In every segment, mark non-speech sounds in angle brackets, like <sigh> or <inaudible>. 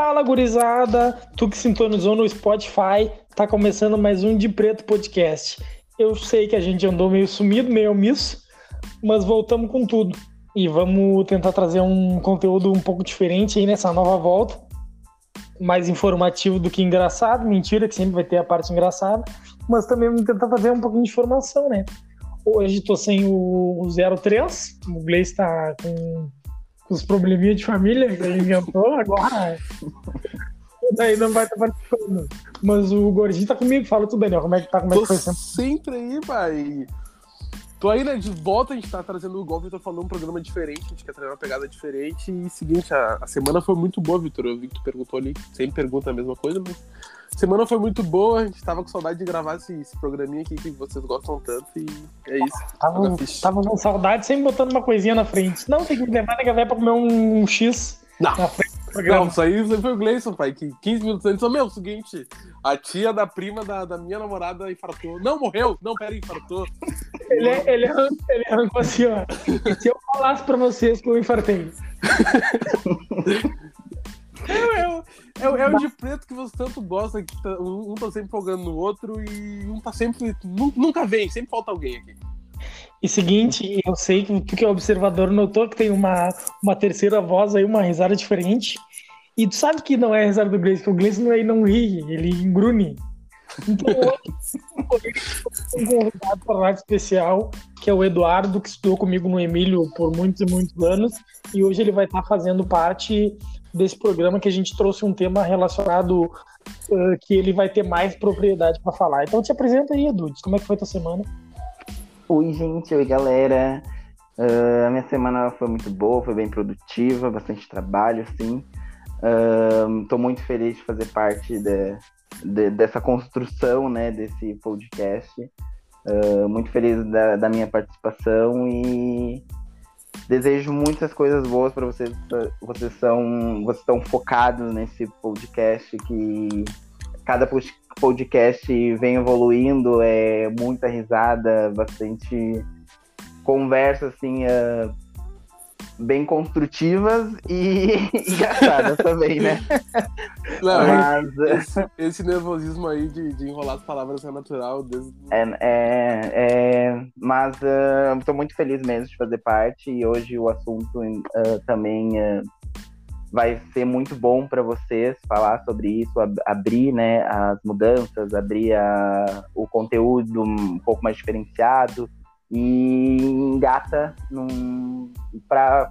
Fala, gurizada! Tu que sintonizou no Spotify, tá começando mais um De Preto Podcast. Eu sei que a gente andou meio sumido, meio omisso, mas voltamos com tudo. E vamos tentar trazer um conteúdo um pouco diferente aí nessa nova volta. Mais informativo do que engraçado. Mentira, que sempre vai ter a parte engraçada. Mas também vamos tentar fazer um pouquinho de informação, né? Hoje tô sem o 03. O Gleice tá com os probleminha de família que ele inventou agora. Daí não vai estar participando. Mas o Gordinho tá comigo. Fala tu, Daniel, como é que tá? Como é que foi sempre? sempre aí, pai. Tô aí, né, de volta, a gente tá trazendo o golpe, Vitor falando um programa diferente, a gente quer trazer uma pegada diferente. E seguinte, a, a semana foi muito boa, Vitor. Eu vi que tu perguntou ali, sempre pergunta a mesma coisa, mas semana foi muito boa, a gente tava com saudade de gravar esse, esse programinha aqui que vocês gostam tanto e é isso. Tava, tava com saudade, sempre botando uma coisinha na frente. Não, tem que levar a galera pra comer um, X Não, na frente não, isso aí isso aí foi o Gleison, pai, que 15 minutos antes, falou, meu, é o seguinte, a tia da prima da, da minha namorada infartou. Não, morreu? Não, pera, infartou. <laughs> Ele, ele, arrancou, ele arrancou assim, ó. Se eu falasse pra vocês que eu infartei? <laughs> É, é, é, é o de preto que você tanto gosta, que tá- um, tá sempre folgando no outro e um tá sempre. nu- Nunca vem, sempre falta alguém aqui. E seguinte, eu sei que tu que é observador notou que tem uma, uma terceira voz aí, uma risada diferente. E tu sabe que não é a risada do Gleice, que o não, ele não ri, ele engrune. Então <laughs> hoje um convidado para lá especial, que é o Eduardo, que estudou comigo no Emílio por muitos e muitos anos. E hoje ele vai estar fazendo parte desse programa que a gente trouxe um tema relacionado eh, que ele vai ter mais propriedade para falar. Então te apresenta aí, Edu, como é que foi tua semana? Oi, gente, oi, galera. Ah, a minha semana foi muito boa, foi bem produtiva, bastante trabalho, sim. Estou muito feliz de fazer parte de- de- dessa construção, né, desse podcast. Ah, muito feliz da, da minha participação e desejo muitas coisas boas para vocês. Vocês são, vocês estão focados nesse podcast que cada pod- podcast vem evoluindo, é muita risada, bastante conversa assim, é, bem construtivas <laughs> e engraçadas também, né? <laughs> Não, Mas esse, esse nervosismo aí de, de enrolar as palavras é natural. Desde... é, é, é, mas estou muito feliz mesmo de fazer parte e hoje o assunto ah, também ah, vai ser muito bom para vocês falar sobre isso, ab- abrir né, as mudanças, abrir a- o conteúdo um pouco mais diferenciado e engata para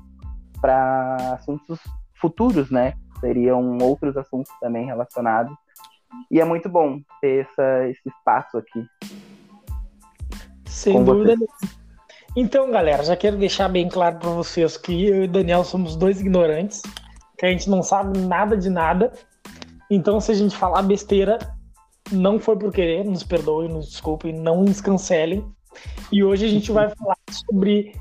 assuntos futuros, né? Seriam outros assuntos também relacionados. E é muito bom ter essa, esse espaço aqui. Sem dúvida. Então, galera, já quero deixar bem claro para vocês que eu e o Daniel somos dois ignorantes, que a gente não sabe nada de nada. Então, se a gente falar besteira, não foi por querer, nos perdoem, nos desculpem, não nos cancelem. E hoje a gente vai falar sobre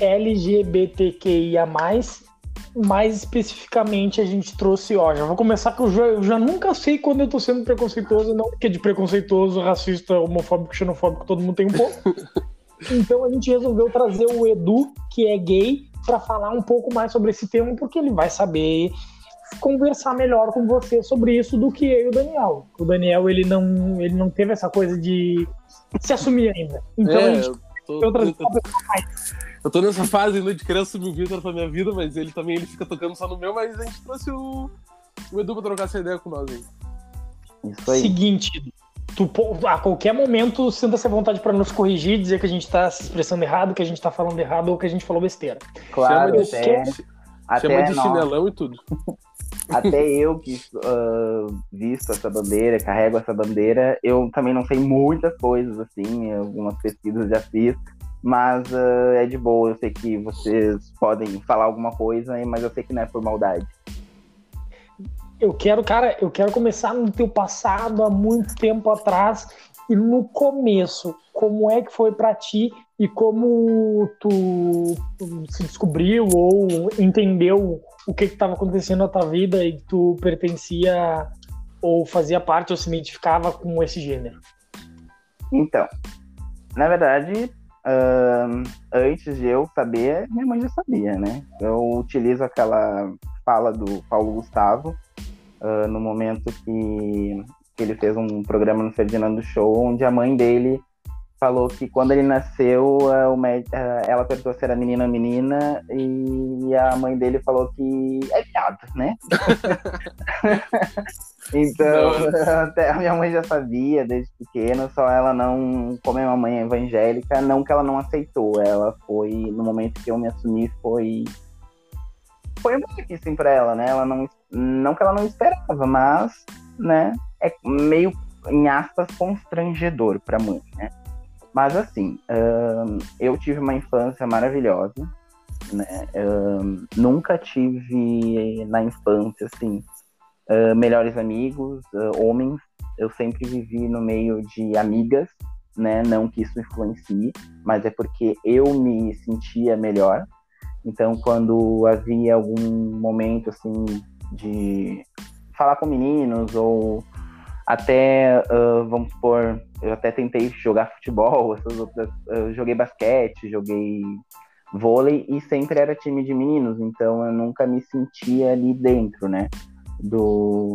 LGBTQIA+, mais especificamente a gente trouxe, ó, já vou começar que eu já, eu já nunca sei quando eu tô sendo preconceituoso, não porque de preconceituoso, racista, homofóbico, xenofóbico, todo mundo tem um pouco. <laughs> Então a gente resolveu trazer o Edu, que é gay, para falar um pouco mais sobre esse tema, porque ele vai saber conversar melhor com você sobre isso do que eu e o Daniel. O Daniel, ele não, ele não teve essa coisa de se assumir ainda. Então a é, gente eu tô, eu trazer eu, eu tô nessa fase ainda de querer assumir o Vitor pra minha vida, mas ele também ele fica tocando só no meu, mas a gente trouxe o, o Edu pra trocar essa ideia com nós aí. Isso aí. Seguinte, tu, a qualquer momento sinta-se à vontade para nos corrigir, dizer que a gente tá se expressando errado, que a gente tá falando errado ou que a gente falou besteira. Claro, Chama de- até, Chama até, de nós- chinelão e tudo. <laughs> até eu que ah, visto essa bandeira, carrego essa bandeira, eu também não sei muitas coisas, assim, algumas pesquisas já fiz, mas ah, é de boa, eu sei que vocês podem falar alguma coisa, mas eu sei que não é por maldade. Eu quero, cara, eu quero começar no teu passado há muito tempo atrás e no começo, como é que foi pra ti e como tu se descobriu ou entendeu o que estava acontecendo na tua vida e tu pertencia ou fazia parte ou se identificava com esse gênero. Então, na verdade, antes de eu saber, minha mãe já sabia, né? Eu utilizo aquela fala do Paulo Gustavo, uh, no momento que, que ele fez um programa no Ferdinando Show, onde a mãe dele falou que quando ele nasceu, uh, o uh, ela perguntou se era menina ou menina, e a mãe dele falou que é viado, né? <laughs> então, <laughs> até a minha mãe já sabia desde pequena, só ela não, como é uma mãe evangélica, não que ela não aceitou, ela foi, no momento que eu me assumi, foi foi muito difícil para ela, né? Ela não, não que ela não esperava, mas, né, é meio em aspas constrangedor para mãe, né? Mas assim, eu tive uma infância maravilhosa, né? Nunca tive na infância assim melhores amigos, homens. Eu sempre vivi no meio de amigas, né? Não que isso influencie, mas é porque eu me sentia melhor. Então, quando havia algum momento assim de falar com meninos ou até, uh, vamos supor, eu até tentei jogar futebol, <laughs> essas outras, joguei basquete, joguei vôlei e sempre era time de meninos, então eu nunca me sentia ali dentro, né, do,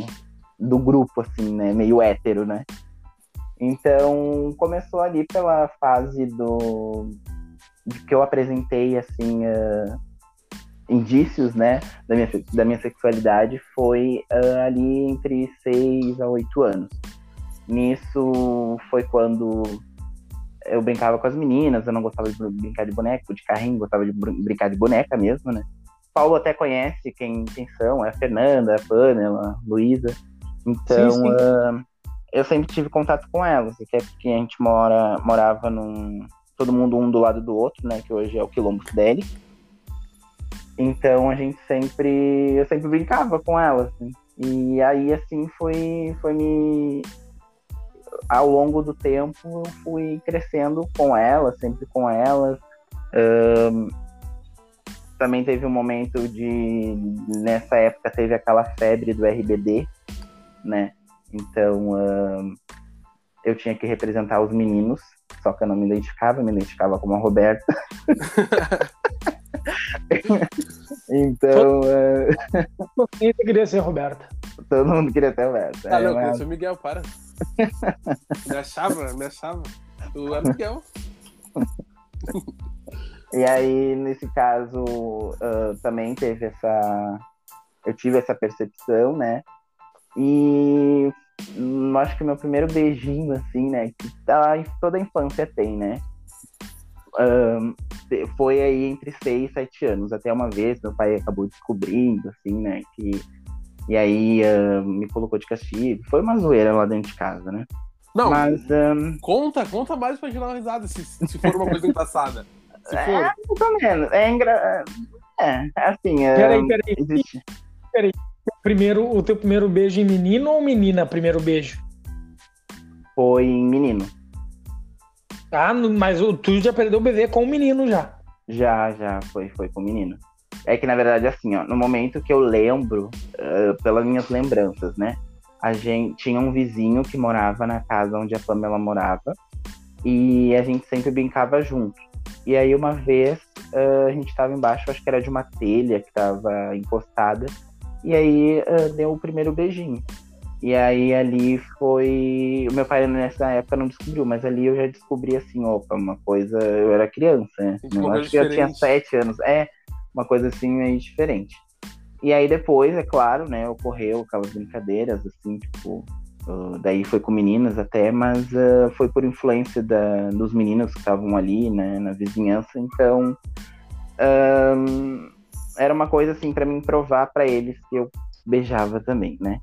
do grupo, assim, né, meio hétero, né. Então começou ali pela fase do que eu apresentei, assim, uh, indícios, né, da minha, da minha sexualidade foi uh, ali entre 6 a 8 anos. Nisso foi quando eu brincava com as meninas, eu não gostava de brincar de boneco, de carrinho, gostava de brincar de boneca mesmo, né. Paulo até conhece quem, quem são, é a Fernanda, a Pamela, a Luísa. Então, sim, sim. Uh, eu sempre tive contato com elas, até porque a gente mora, morava num. Todo mundo um do lado do outro, né? Que hoje é o Quilombo Fideli. Então a gente sempre. Eu sempre brincava com ela, assim. E aí, assim, foi, foi me. Ao longo do tempo, eu fui crescendo com ela, sempre com ela. Um, também teve um momento de. Nessa época, teve aquela febre do RBD, né? Então, um, eu tinha que representar os meninos, só que eu não me identificava, me identificava como a Roberta. <laughs> <laughs> então. Todo mundo queria ser Roberta. Todo mundo queria ser Roberta. Ah, é, não, mas... eu sou Miguel, para. <laughs> me achava, me achava. Tu é Miguel. e aí, nesse caso, uh, também teve essa. Eu tive essa percepção, né? E acho que meu primeiro beijinho, assim, né? Que tá, toda a infância tem, né? Um, foi aí entre 6 e 7 anos. Até uma vez meu pai acabou descobrindo, assim, né? Que, e aí uh, me colocou de castigo. Foi uma zoeira lá dentro de casa, né? Não, Mas, um... conta, conta mais pra gente dar uma risada se, se for uma coisa engraçada. Se é, for. É, mais ou menos. É, engra... é assim. Um, peraí, peraí. Existe... Peraí. Primeiro, o teu primeiro beijo em menino ou menina? Primeiro beijo? Foi em menino. Ah, mas o tu já perdeu o bebê com o menino já. Já, já, foi, foi com o menino. É que, na verdade, assim, ó, no momento que eu lembro, uh, pelas minhas lembranças, né? A gente tinha um vizinho que morava na casa onde a Pamela morava. E a gente sempre brincava junto. E aí, uma vez, uh, a gente estava embaixo, acho que era de uma telha que estava encostada. E aí, uh, deu o primeiro beijinho. E aí ali foi. O meu pai nessa época não descobriu, mas ali eu já descobri assim, opa, uma coisa. Eu era criança, né? Eu acho que eu tinha sete anos. É, uma coisa assim meio diferente. E aí depois, é claro, né, ocorreu aquelas brincadeiras, assim, tipo. Uh, daí foi com meninas até, mas uh, foi por influência da, dos meninos que estavam ali, né, na vizinhança. Então. Um, era uma coisa assim para mim provar para eles que eu beijava também, né?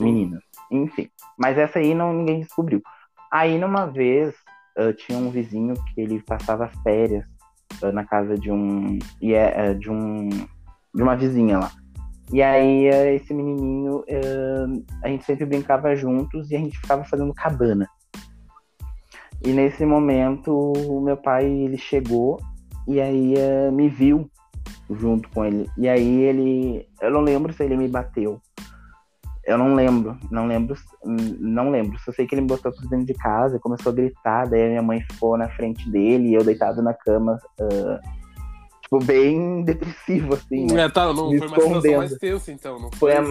Meninas. Enfim. Mas essa aí não ninguém descobriu. Aí numa vez uh, tinha um vizinho que ele passava férias uh, na casa de um. É, uh, de um. de uma vizinha lá. E aí esse menininho a gente sempre brincava juntos e a gente ficava fazendo cabana. E nesse momento o meu pai ele chegou e aí me viu junto com ele. E aí ele. Eu não lembro se ele me bateu eu não lembro, não lembro, não lembro. Só sei que ele me botou pra dentro de casa, começou a gritar, daí a minha mãe ficou na frente dele e eu deitado na cama, uh, tipo, bem <laughs> depressivo, assim, né? É, tá, não, Me foi uma situação mais tensa, então. Não Foi a,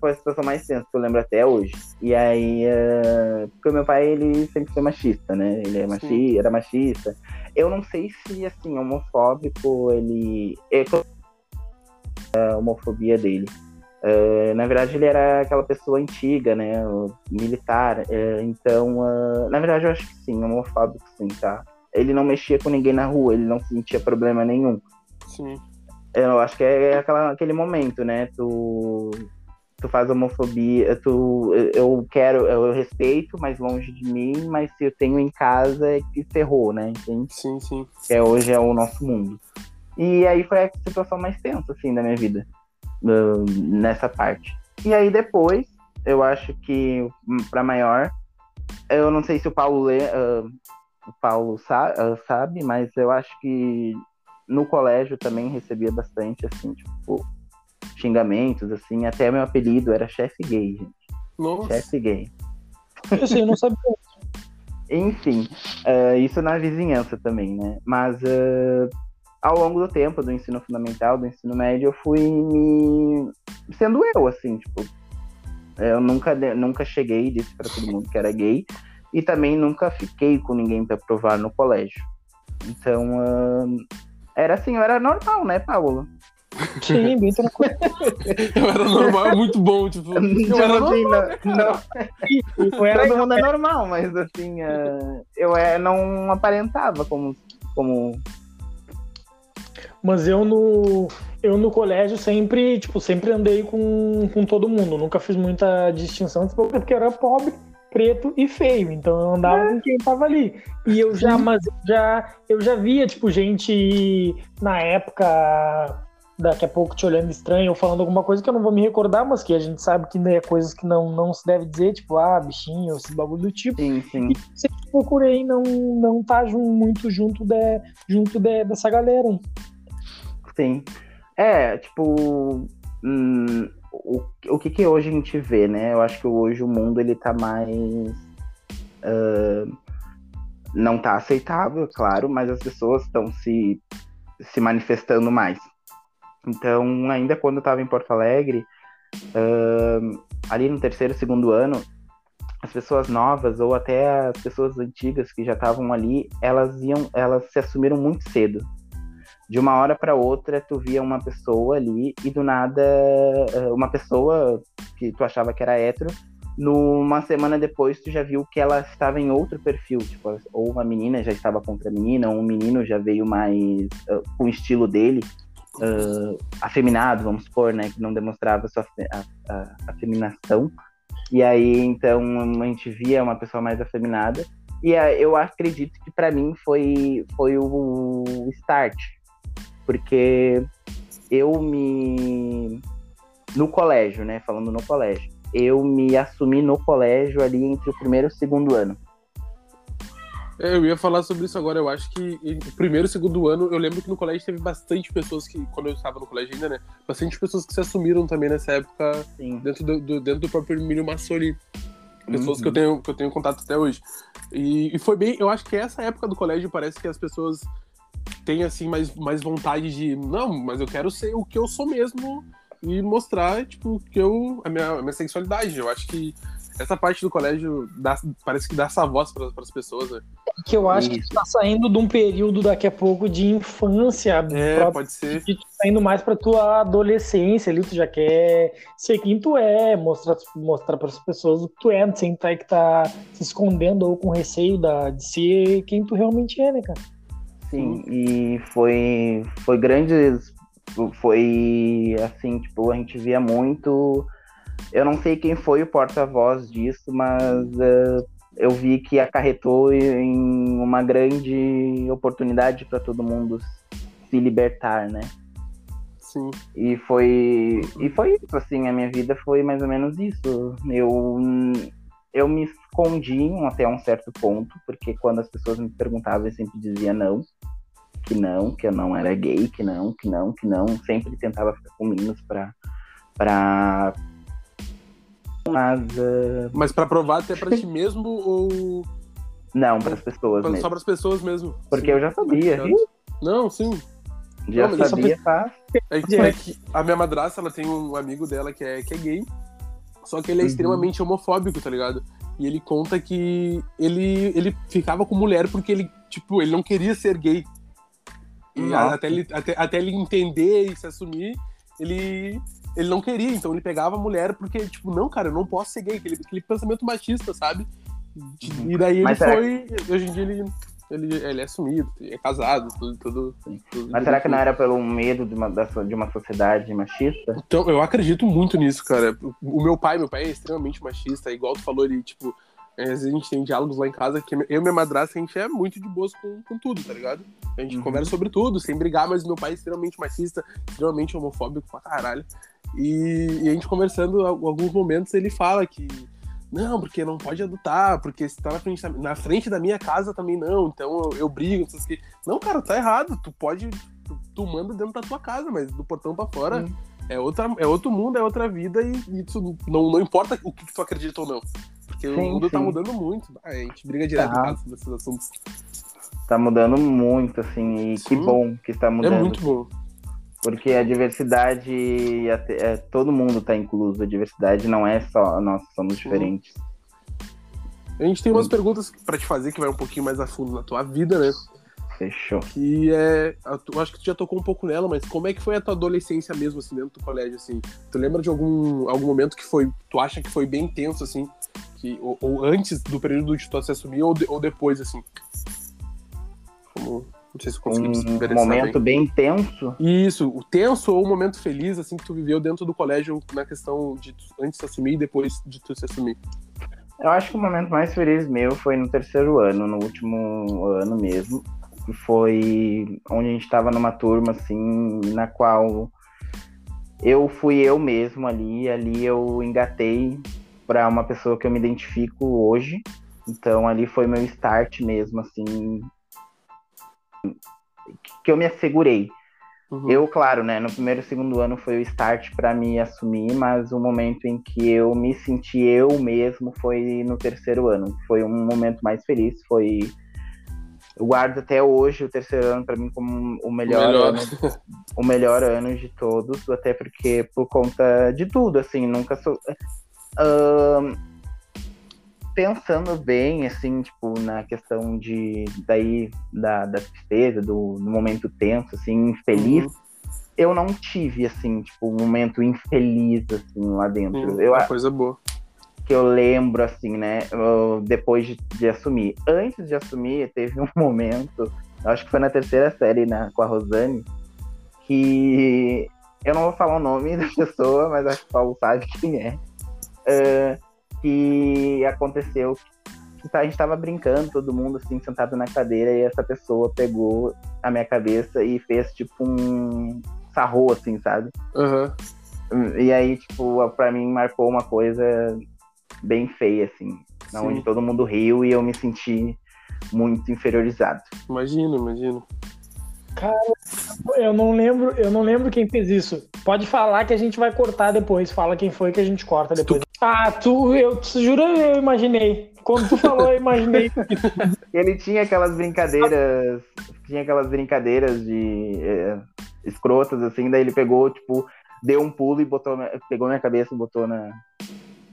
foi a situação mais tensa que eu lembro até hoje. E aí, eh, porque o meu pai, ele sempre foi machista, né? Ele é machi, era machista. Eu não sei se, assim, homofóbico, ele... é a homofobia dele. Eh, na verdade, ele era aquela pessoa antiga, né? Militar. eh, então, ah, na verdade, eu acho que sim, homofóbico sim, tá? Ele não mexia com ninguém na rua, ele não sentia problema nenhum. Sim. Eu acho que é aquela, aquele momento, né? Tu, tu faz homofobia, tu, eu quero, eu respeito, mas longe de mim, mas se eu tenho em casa é que ferrou, né? Entende? Sim, sim. Que é, hoje é o nosso mundo. E aí foi a situação mais tensa, assim, da minha vida, ah, nessa parte. E aí depois, eu acho que, hum, pra maior, eu não sei se o Paulo lê, ah, o Paulo sa- ah, sabe, mas eu acho que no colégio também recebia bastante, assim, tipo, xingamentos, assim, até meu apelido era chefe gay, gente. Nossa. Chefe gay. Eu sei, eu não sabia. <laughs> Enfim, ah, isso na vizinhança também, né? Mas ah, ao longo do tempo, do ensino fundamental, do ensino médio, eu fui me sendo eu, assim, tipo, eu nunca, nunca cheguei e disse pra todo mundo que era gay e também nunca fiquei com ninguém pra provar no colégio. Então, ah, era assim, eu era normal, né, Paulo? Sim, <laughs> bem tranquilo. Eu era normal, muito bom, tipo. Eu Tipo era assim, normal. não, não, Eu era todo mundo é normal, mas assim, ah, eu é, não aparentava como, como Mas eu no, eu no colégio sempre, tipo, sempre andei com, com todo mundo. Nunca fiz muita distinção, tipo, porque eu era pobre, preto e feio. Então eu andava com quem tava ali. E eu já, mas eu já, eu já via, tipo, gente na época, daqui a pouco te olhando estranho ou falando alguma coisa que eu não vou me recordar, mas que a gente sabe que né, coisas que não, não se deve dizer, tipo, ah, bichinho, esse bagulho do tipo. sim, sim. E sempre procurei não, não tá muito junto, de, junto de, dessa galera aí. Sim. É, tipo, hum, o, o que que hoje a gente vê, né? Eu acho que hoje o mundo ele tá mais. ah, não tá aceitável, claro, mas as pessoas estão se, se manifestando mais. Então, ainda quando eu tava em Porto Alegre, ah, ali no terceiro, segundo ano, as pessoas novas ou até as pessoas antigas que já estavam ali, elas iam, elas se assumiram muito cedo de uma hora para outra tu via uma pessoa ali e do nada eh, uma pessoa que tu achava que era hétero numa semana depois tu já viu que ela estava em outro perfil tipo ou uma menina já estava contra a menina ou um menino já veio mais eh, com o estilo dele eh, afeminado vamos supor né que não demonstrava sua a, a, afeminação. E aí então a gente via uma pessoa mais afeminada. E eh, eu acredito que para mim foi foi o start porque eu me. No colégio, né? Falando no colégio. Eu me assumi no colégio ali entre o primeiro e o segundo ano. É, Eu ia falar sobre isso agora. Eu acho que primeiro e segundo ano, eu lembro que no colégio teve bastante pessoas que, quando eu estava no colégio ainda, né? Bastante pessoas que se assumiram também nessa época Sim. dentro do, do- dentro do próprio Emílio Massoli. Pessoas Uhum. que, eu tenho, que eu tenho contato até hoje. E, e foi bem. Eu acho que essa época do colégio parece que as pessoas têm, assim, mais, mais vontade de. Não, mas eu quero ser o que eu sou mesmo e mostrar, tipo, que eu. A minha, a minha sexualidade. Eu acho que essa parte do colégio dá- parece que dá essa voz para as pessoas, né? Que eu acho Isso. que tá saindo de um período daqui a pouco de infância. É, pra- pode ser. que tu tá indo mais pra tua adolescência ali, tu já quer ser quem tu é, mostrar, mostrar para as pessoas o que tu é, sem ter que tá se escondendo ou com receio da, de ser quem tu realmente é, né, cara? Sim, e foi, foi grandes. Foi assim, tipo, a gente via muito. Eu não sei quem foi o porta-voz disso, mas eh, eu vi que acarretou em uma grande oportunidade para todo mundo se libertar, né? Sim. E foi, e foi isso, assim, a minha vida foi mais ou menos isso. Eu, eu me escondi até um certo ponto, porque quando as pessoas me perguntavam, eu sempre dizia não, que não, que eu não era gay, que não, que não, que não. Sempre tentava ficar com meninos pra. pra... Mas eh, Mas pra provar até pra ti mesmo ou não, para as pessoas pra- mesmo. só pras pessoas mesmo? Porque Sim. eu já sabia. Não, sim. Já Não, sabia, tá? É é que a minha madrasta, ela tem um amigo dela que é, que é gay, só que ele é Uhum. extremamente homofóbico, tá ligado? E ele conta que ele, ele ficava com mulher porque ele, tipo, ele não queria ser gay. E até ele, até, até ele entender e se assumir, ele, ele não queria. Então ele pegava a mulher porque, tipo, não, cara, eu não posso ser gay. Aquele, aquele pensamento machista, sabe? Uhum. E daí ele Mas será foi. Hoje em dia ele, ele, ele é assumido, é casado, tudo. tudo, tudo Mas será que não era pelo medo de uma, de uma sociedade machista? Então, eu acredito muito nisso, cara. O meu pai, meu pai é extremamente machista, igual tu falou, ele, tipo, é, às vezes a gente tem diálogos lá em casa que eu e minha madrasta, a gente é muito de boas com, com tudo, tá ligado? A gente Uhum. conversa sobre tudo, sem brigar, mas meu pai é extremamente machista, extremamente homofóbico pra caralho. E, e a gente conversando, em alguns momentos, ele fala que não, porque não pode adotar, porque se tá na frente da, na frente da minha casa também não, então eu, eu brigo, não sei o que. Não, cara, tá errado, tu pode, tu, tu manda dentro da tua casa, mas do portão pra fora Sim. é, outra, é outro mundo, é outra vida e, e isso não, não importa o que, que tu acredita ou não. Porque o Sim, mundo tá sim. mudando muito. A gente briga direto Tá. sobre esses assuntos. Tá mudando muito, assim, e que Sim. bom que está mudando. É muito bom. Porque a diversidade, é, todo mundo tá incluso. A diversidade não é só nós somos diferentes. A gente tem umas perguntas pra te fazer que vai um pouquinho mais a fundo na tua vida, né? Fechou. Que é. Eu acho que tu já tocou um pouco nela, mas como é que foi a tua adolescência mesmo, assim, dentro do colégio, assim? Tu lembra de algum, algum momento que foi. Tu acha que foi bem intenso, assim? Que, ou, ou antes do período de tu se assumir, ou, de- ou depois, assim? Como. Não sei se Um momento bem. bem intenso. Isso, o tenso ou o momento feliz, assim, que tu viveu dentro do colégio na questão de tu- antes de se assumir e depois de tu se assumir. Eu acho que o momento mais feliz meu foi no terceiro ano, no último ano mesmo. que Foi onde a gente estava numa turma, assim, na qual eu fui eu mesmo ali. e Ali eu engatei para uma pessoa que eu me identifico hoje. Então ali foi meu start mesmo, assim. Que eu me assegurei. Uhum. Eu, claro, né, no primeiro e segundo ano foi o start para me assumir, mas o momento em que eu me senti eu mesmo foi no terceiro ano. Foi um momento mais feliz, foi eu guardo até hoje o terceiro ano para mim como o melhor, Melhor. ano, o melhor ano de todos, até porque por conta de tudo, assim, nunca sou Ahn, pensando bem, assim, tipo, na questão de daí da, da tristeza, do, do momento tenso, assim, infeliz, Uhum. eu não tive, assim, tipo, um momento infeliz, assim, lá dentro. Uhum. Eu, Uma coisa boa. que eu lembro, assim, né, eu- depois de, de assumir. Antes de assumir, teve <laughs> um momento, acho que foi na terceira série na, com a Rosane, que eu não vou falar o nome <laughs> da pessoa, mas acho que o Paulo sabe quem é, é, que aconteceu que a gente tava brincando, todo mundo assim, sentado na cadeira, e essa pessoa pegou a minha cabeça e fez tipo um sarrou, assim, sabe? Aham. E aí, tipo, pra mim marcou uma coisa bem feia, assim, Sim. onde todo mundo riu e eu me senti muito inferiorizado. Imagino, imagino. Eu não lembro, eu não lembro quem fez isso. Pode falar que a gente vai cortar depois. Fala quem foi que a gente corta depois. Ah, tu, eu tu jura, eu imaginei. Quando tu falou, eu imaginei. <laughs> Ele tinha aquelas brincadeiras, tinha aquelas brincadeiras de é, escrotas, assim, daí ele pegou, tipo, deu um pulo e botou, pegou minha cabeça e botou na,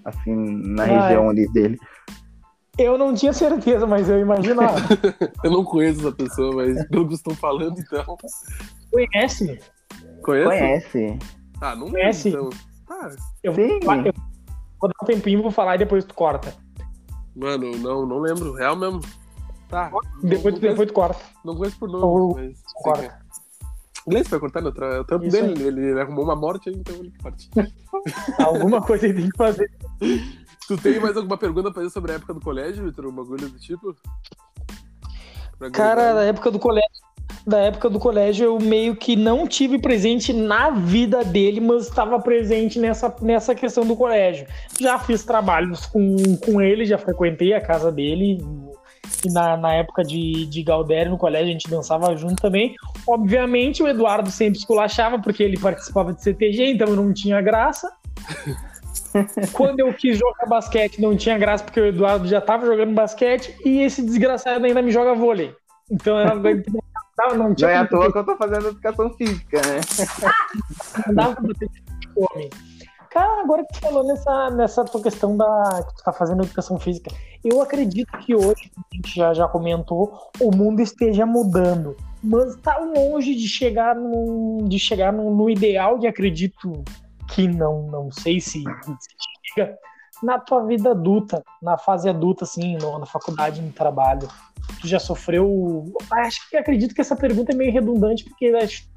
assim, na Ah, região ali dele. Eu não tinha certeza, mas eu imaginava. <laughs> Eu não conheço essa pessoa, mas pelo que estão falando, então. Conhece? Conhece? Conhece? Ah, não Conhece? lembro, então. Ah, Eu vou, Sim. eu vou dar um tempinho, vou falar e depois tu corta. mano, não, não lembro. Real mesmo. Tá. Depois, não, tu- depois tu corta. conheço, não conheço por nome, mas. corta. é. Gleice vai cortar no tra... o trampo Isso dele, ele, ele arrumou uma morte aí, então ele corte. <laughs> Alguma coisa ele tem que fazer. tu tem mais alguma pergunta pra fazer sobre a época do colégio, Vitor? Um bagulho do tipo? Pra Cara, da época do colégio, da época do colégio, eu meio que não tive presente na vida dele, mas estava presente nessa, nessa questão do colégio. Já fiz trabalhos com, com ele, já frequentei a casa dele. E na, na época de, de Galdério no colégio, a gente dançava junto também. Obviamente, o Eduardo sempre esculachava, porque ele participava de CTG, então não tinha graça. <laughs> Quando eu quis jogar basquete, não tinha graça, porque o Eduardo já estava jogando basquete, e esse desgraçado ainda me joga vôlei. Então eu não aguento Não, não Não é à toa que eu tô fazendo educação física, né? não dava pra ter fome. Cara, agora que tu falou nessa, nessa tua questão da que tu tá fazendo educação física, eu acredito que hoje, como a gente já, já comentou, o mundo esteja mudando. Mas tá longe de chegar no, de chegar no, no ideal e acredito que não, não sei se, se chega na tua vida adulta, na fase adulta, assim, no- na faculdade, no trabalho. Tu já sofreu. Acho que acredito que essa pergunta é meio redundante, porque acho-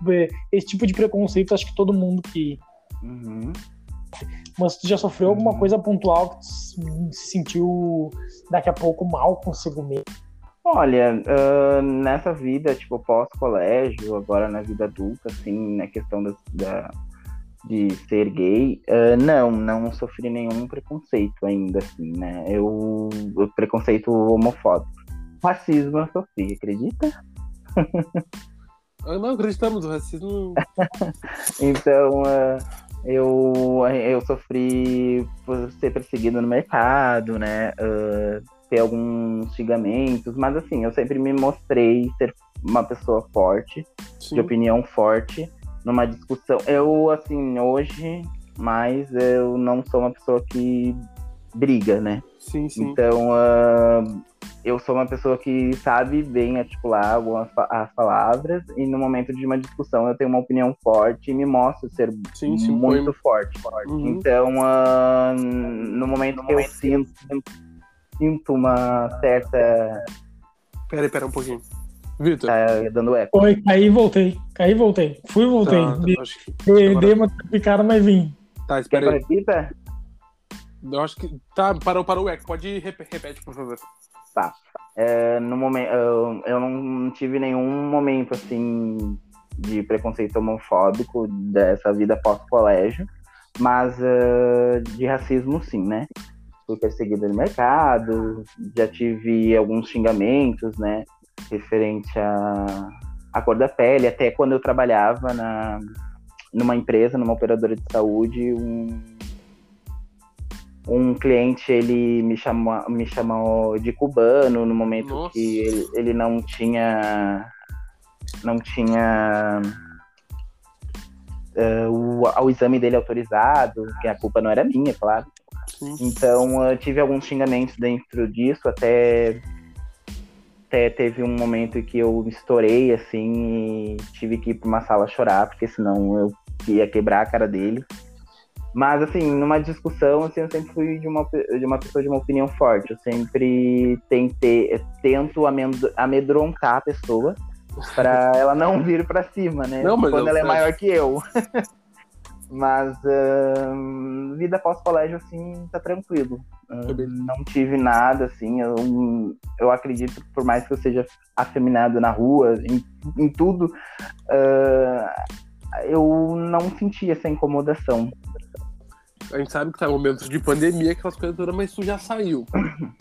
esse tipo de preconceito acho que todo mundo que, Uhum. mas tu já sofreu alguma Uhum. coisa pontual que tu se se sentiu daqui a pouco mal consigo mesmo? Olha, ah, nessa vida, tipo, pós-colégio, agora na vida adulta, assim, na questão da, da- de ser gay, ah, não, não sofri nenhum preconceito ainda, assim, né? Eu, preconceito homofóbico. Racismo eu sofri, acredita? Não, acreditamos, o racismo. <laughs> Então, ah, eu, eu sofri por ser perseguido no mercado, né? ah, ter alguns xingamentos, mas assim, eu sempre me mostrei ser uma pessoa forte, de Sim. opinião forte, numa discussão. Eu, assim, hoje, mas eu não sou uma pessoa que briga, né? Sim, sim. Então, ah, eu sou uma pessoa que sabe bem articular algumas as palavras e no momento de uma discussão eu tenho uma opinião forte e me mostro ser Sim, sim, muito foi- forte. Uhum. Então, ah, no momento que eu sinto, sinto uma certa. Pera aí, pera aí um pouquinho. Vitor. Tá dando eco. Oi, caí e voltei. Caí e voltei. Fui e voltei. tá, Dei- acho que- dei, agora- dei uma picada, mas vim. tá, espera que eu aí. repita? Eu acho que. Tá, parou, parou o eco. Pode rep repete, por favor. É, no momento, eu, eu não tive nenhum momento assim de preconceito homofóbico dessa vida pós-colégio, mas ah, de racismo sim, né? Fui perseguida no mercado, já tive alguns xingamentos, né? Referente à, à cor da pele, até quando eu trabalhava na, numa empresa, numa operadora de saúde, um, um cliente ele me chamou, me chamou de cubano no momento Nossa. que ele, ele não tinha não tinha eh, o, o exame dele autorizado, que a culpa não era minha, claro. Sim. Então eu tive alguns xingamentos dentro disso, até, até teve um momento em que eu estourei assim e tive que ir para uma sala chorar, porque senão eu ia quebrar a cara dele. Mas assim, numa discussão, assim, eu sempre fui de uma, de uma pessoa de uma opinião forte. Eu sempre tentei, tento amed- amedrontar a pessoa para <laughs> ela não vir para cima, né? Não, mas Quando ela é maior que eu. <laughs> Mas ahn, vida pós-colégio, assim, tá tranquilo. Não tive nada, assim. Eu, eu acredito que por mais que eu seja afeminado na rua, em, em tudo, ah, eu não senti essa incomodação. A gente sabe que tá um momento de pandemia, aquelas coisas todas, mas tu já saiu.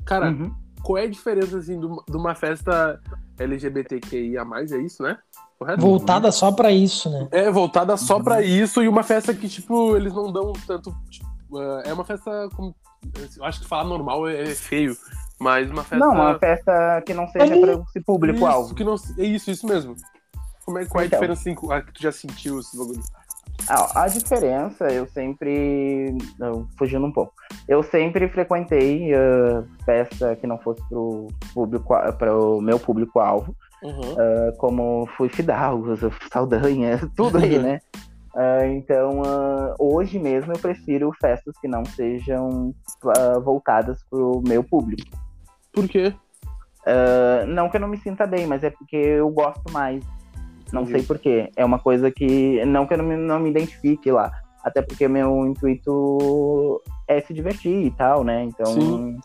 Cara, Uhum. qual é a diferença, assim, de uma- festa LGBTQIA+, é isso, né? Correto? Voltada só pra isso, né? É, voltada só Uhum. pra isso e uma festa que, tipo, eles não dão tanto. tipo, uh, é uma festa. Com, eu acho que falar normal é, é feio, mas uma festa. Não, uma festa que não seja para esse público-alvo. Isso, que não, é isso, isso mesmo. Como é, qual é a Então. diferença assim, a que tu já sentiu esse bagulho? Ah, a diferença, eu sempre. Fugindo um pouco. Eu sempre frequentei ah, festa que não fosse pro público, para o meu público-alvo. Uhum. ah, como fui Fidalgo, <laughs> Saldanha, tudo aí, né? <laughs> Ah, então, ah, hoje mesmo eu prefiro festas que não sejam ah, voltadas pro meu público. Por quê? Não que eu não me sinta bem, mas é porque eu gosto mais. Não Entendi. sei porquê. É uma coisa que. Não que eu não me, não me identifique lá. Até porque meu intuito é se divertir e tal, né? Então. Sim.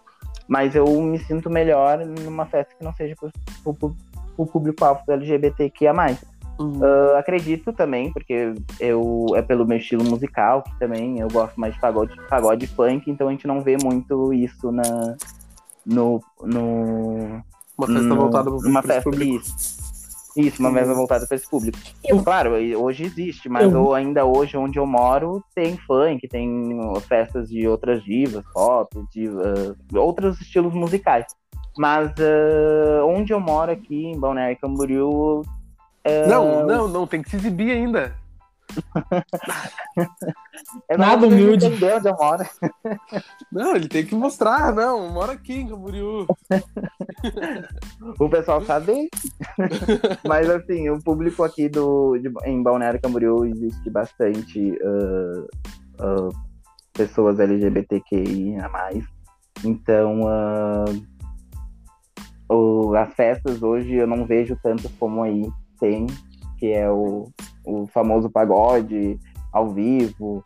Mas eu me sinto melhor numa festa que não seja pro- pro público-alvo LGBTQIA. Uhum. Eu acredito também, porque eu é pelo meu estilo musical, que também eu gosto mais de pagode, pagode e funk, então a gente não vê muito isso na, no, no, Uma festa no- voltada numa pro festa, público. Isso, isso uma Sim. festa voltada para esse público. Eu- Claro, hoje existe, mas Eu- eu- ainda hoje, onde eu moro, tem funk, tem uh, festas de outras divas, pop, diva, outros estilos musicais. Mas uh, onde eu moro aqui, em Balneário Camboriú, Não, não, não, tem que se exibir ainda. eu nada humilde. entender onde eu moro. Não, ele tem que mostrar, não, mora aqui em Camboriú. O pessoal sabe. Mas assim, o público aqui do, de- em Balneário Camboriú existe bastante ah, ah, pessoas LGBTQIA+. Então, ah, o- as festas hoje eu não vejo tanto como aí tem, que é o, o famoso pagode ao vivo,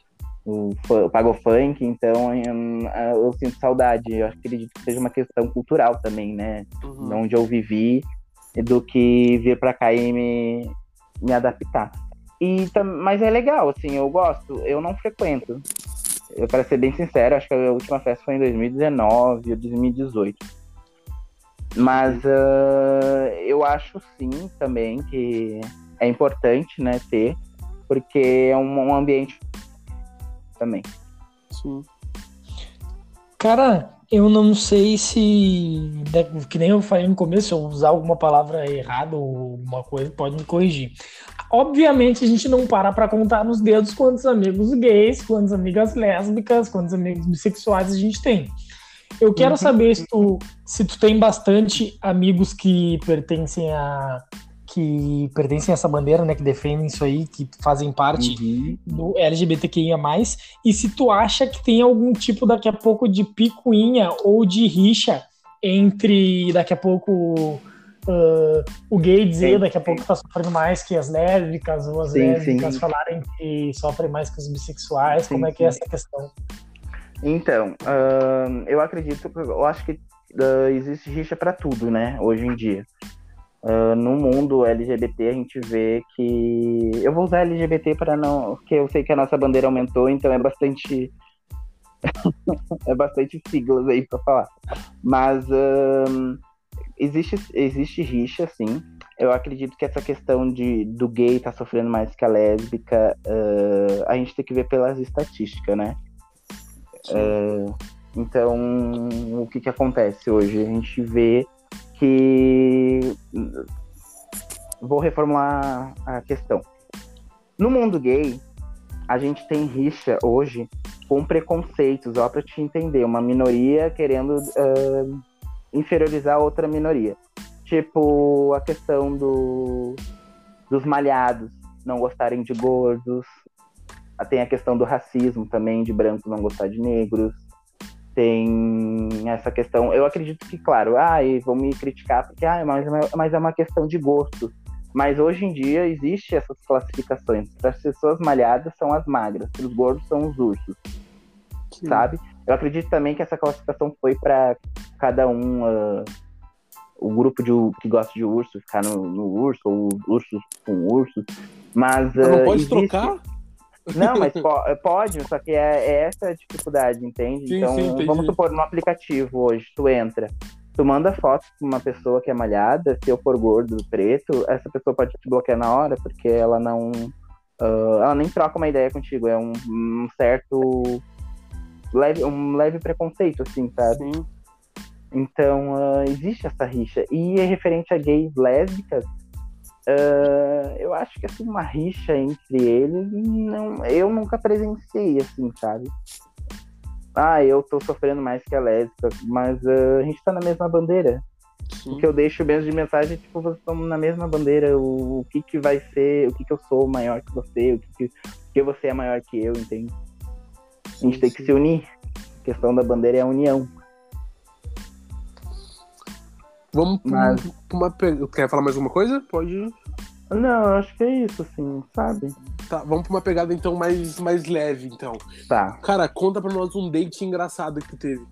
o, fu- o pagofunk, então eu, sinto saudade. Eu acredito que seja uma questão cultural também, né? Uhum. de onde eu vivi do que vir pra cá e me, me adaptar. E, mas é legal, assim, eu gosto, eu não frequento. Eu, para ser bem sincero, acho que a última festa foi em 2019 ou 2018. Mas ah, eu acho sim também que é importante, né, ter, porque é um, um ambiente também. Sim. Cara, eu não sei se, né, que nem eu falei no começo, se eu usar alguma palavra errada ou alguma coisa, pode me corrigir. Obviamente, a gente não para pra contar nos dedos quantos amigos gays, quantas amigas lésbicas, quantos amigos bissexuais a gente tem. Eu quero Uhum. saber se tu, se tu tem bastante amigos que pertencem a que pertencem a essa bandeira, né, que defendem isso aí, que fazem parte do LGBTQIA+, e se tu acha que tem algum tipo daqui a pouco de picuinha ou de rixa entre daqui a pouco ah, o gay dizer Sim, daqui a pouco tá sofrendo mais que as lésbicas, ou as Sim, lésbicas sim. falarem que sofrem mais que os bissexuais, Sim, como é que é sim. essa questão? Então, eu acredito, eu acho que ah, existe rixa para tudo, né, hoje em dia. Ah, no mundo LGBT a gente vê que eu vou usar LGBT para não, porque eu sei que a nossa bandeira aumentou, então é bastante <laughs> é bastante siglas aí para falar. Mas existe existe rixa, sim. Eu acredito que essa questão de do gay tá sofrendo mais que a lésbica, ah, a gente tem que ver pelas estatísticas, né? É, então, o que, que acontece hoje? A gente vê que. Vou reformular a questão. No mundo gay, a gente tem rixa hoje com preconceitos, ó, pra te entender, uma minoria querendo ah, inferiorizar outra minoria. Tipo, a questão do, dos malhados não gostarem de gordos, tem a questão do racismo também, de brancos não gostar de negros. Tem essa questão. Eu acredito que, claro, ah, e vão me criticar porque, ah, mas, mas é uma questão de gosto. Mas hoje em dia existe essas classificações. Para as pessoas malhadas são as magras, para os gordos são os ursos, Sim. sabe? Eu acredito também que essa classificação foi para cada um, ah, o grupo de, que gosta de urso ficar no, no urso, ou ursos com ursos. Mas Mas não ah, pode existe- trocar? Não, mas <laughs> po- pode, só que é, é essa a dificuldade, entende? Sim, então, sim, vamos supor, no aplicativo hoje, tu entra, tu manda foto com uma pessoa que é malhada, se eu for gordo, preto, essa pessoa pode te bloquear na hora, porque ela não. ah, ela nem troca uma ideia contigo, é um, um certo. Leve, um leve preconceito, assim, sabe? Sim. Então, ah, existe essa rixa. E é referente a gays lésbicas, ah, eu acho que assim, uma rixa entre eles, não, eu nunca presenciei, assim, sabe? Ah, eu tô sofrendo mais que a lésbica, mas ah, a gente tá na mesma bandeira. O Sim. que eu deixo mesmo de mensagem é tipo, vocês estão na mesma bandeira, o, o que que vai ser, o que que eu sou maior que você, o que que, o que você é maior que eu, entende? A gente Sim, tem que se unir. A questão da bandeira é a união. Vamos pra, Mas- pra uma. Quer falar mais alguma coisa? Pode. Não, eu acho que é isso, assim, sabe? Tá, vamos pra uma pegada então mais, mais leve, então. Tá. Cara, conta pra nós um date engraçado que teve.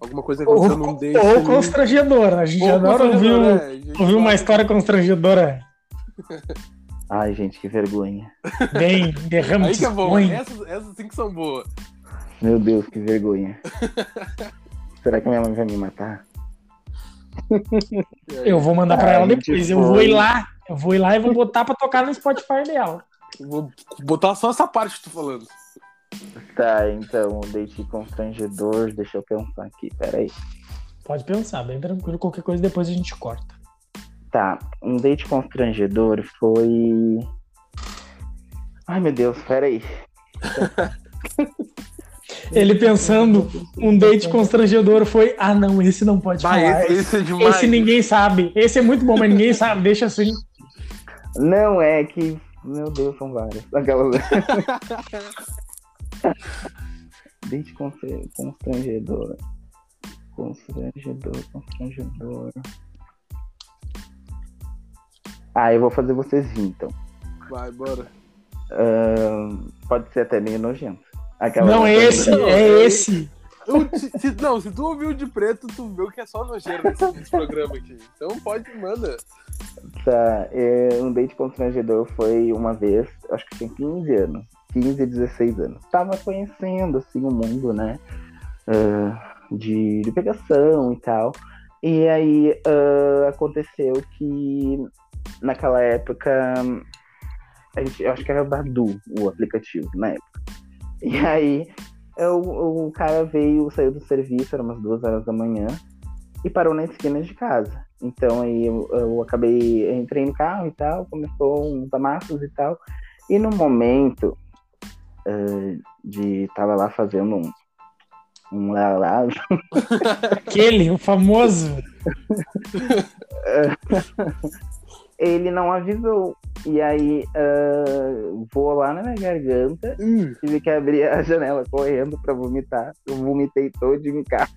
Alguma coisa que Ou, aconteceu num date. ou ali. constrangedor, a gente Ou adora ouvir, um- é, a gente ouvir uma história constrangedora. <laughs> Ai, gente, que vergonha. Bem, derrame Aí que é bom, essas, essas sim que são boas. Meu Deus, que vergonha. <laughs> Será que minha mãe vai me matar? Eu vou mandar pra ela depois. Eu vou ir lá, eu vou ir lá e vou botar pra tocar no Spotify dela. Vou botar só essa parte que tu falando. Tá, então, date constrangedor, deixa eu pensar aqui, peraí. Pode pensar, bem tranquilo. Qualquer coisa depois a gente corta. Tá, um date constrangedor foi. Ai meu Deus, peraí. <laughs> Ele pensando, um date constrangedor foi. Ah, não, esse não pode Vai, falar. esse, esse é demais. Esse ninguém sabe. Esse é muito bom, mas ninguém sabe. Deixa assim. Não, é que. Meu Deus, são várias. Aquelas. <laughs> Date constra- constrangedor. Constrangedor, constrangedor. Ah, eu vou fazer vocês rir, então. Vai, bora. Ahn, pode ser até meio nojento. Aquela Não, é esse, Não, é é esse. Se- não, se tu ouviu de preto, tu viu que é só nojeiro nesse, nesse programa aqui. Então pode, manda. Tá, é, um date constrangedor foi uma vez, acho que tinha 15 anos, 15, 16 anos. Tava conhecendo, assim, o mundo, né, ah, de, de pegação e tal. E aí ah, aconteceu que naquela época, a gente, eu acho que era o Badu, o aplicativo, na época. <laughs> E aí eu- o cara veio, saiu do serviço, era umas duas horas da manhã, e parou na esquina de casa. Então aí eu, eu acabei, eu entrei no carro e tal, começou uns amassos e tal. E no momento eh, de tava lá fazendo um um lá lá, <laughs> Aquele, o famoso. <laughs> ele não avisou. E aí voou lá na minha garganta, tive que abrir a janela correndo pra vomitar. Eu vomitei todo em carro.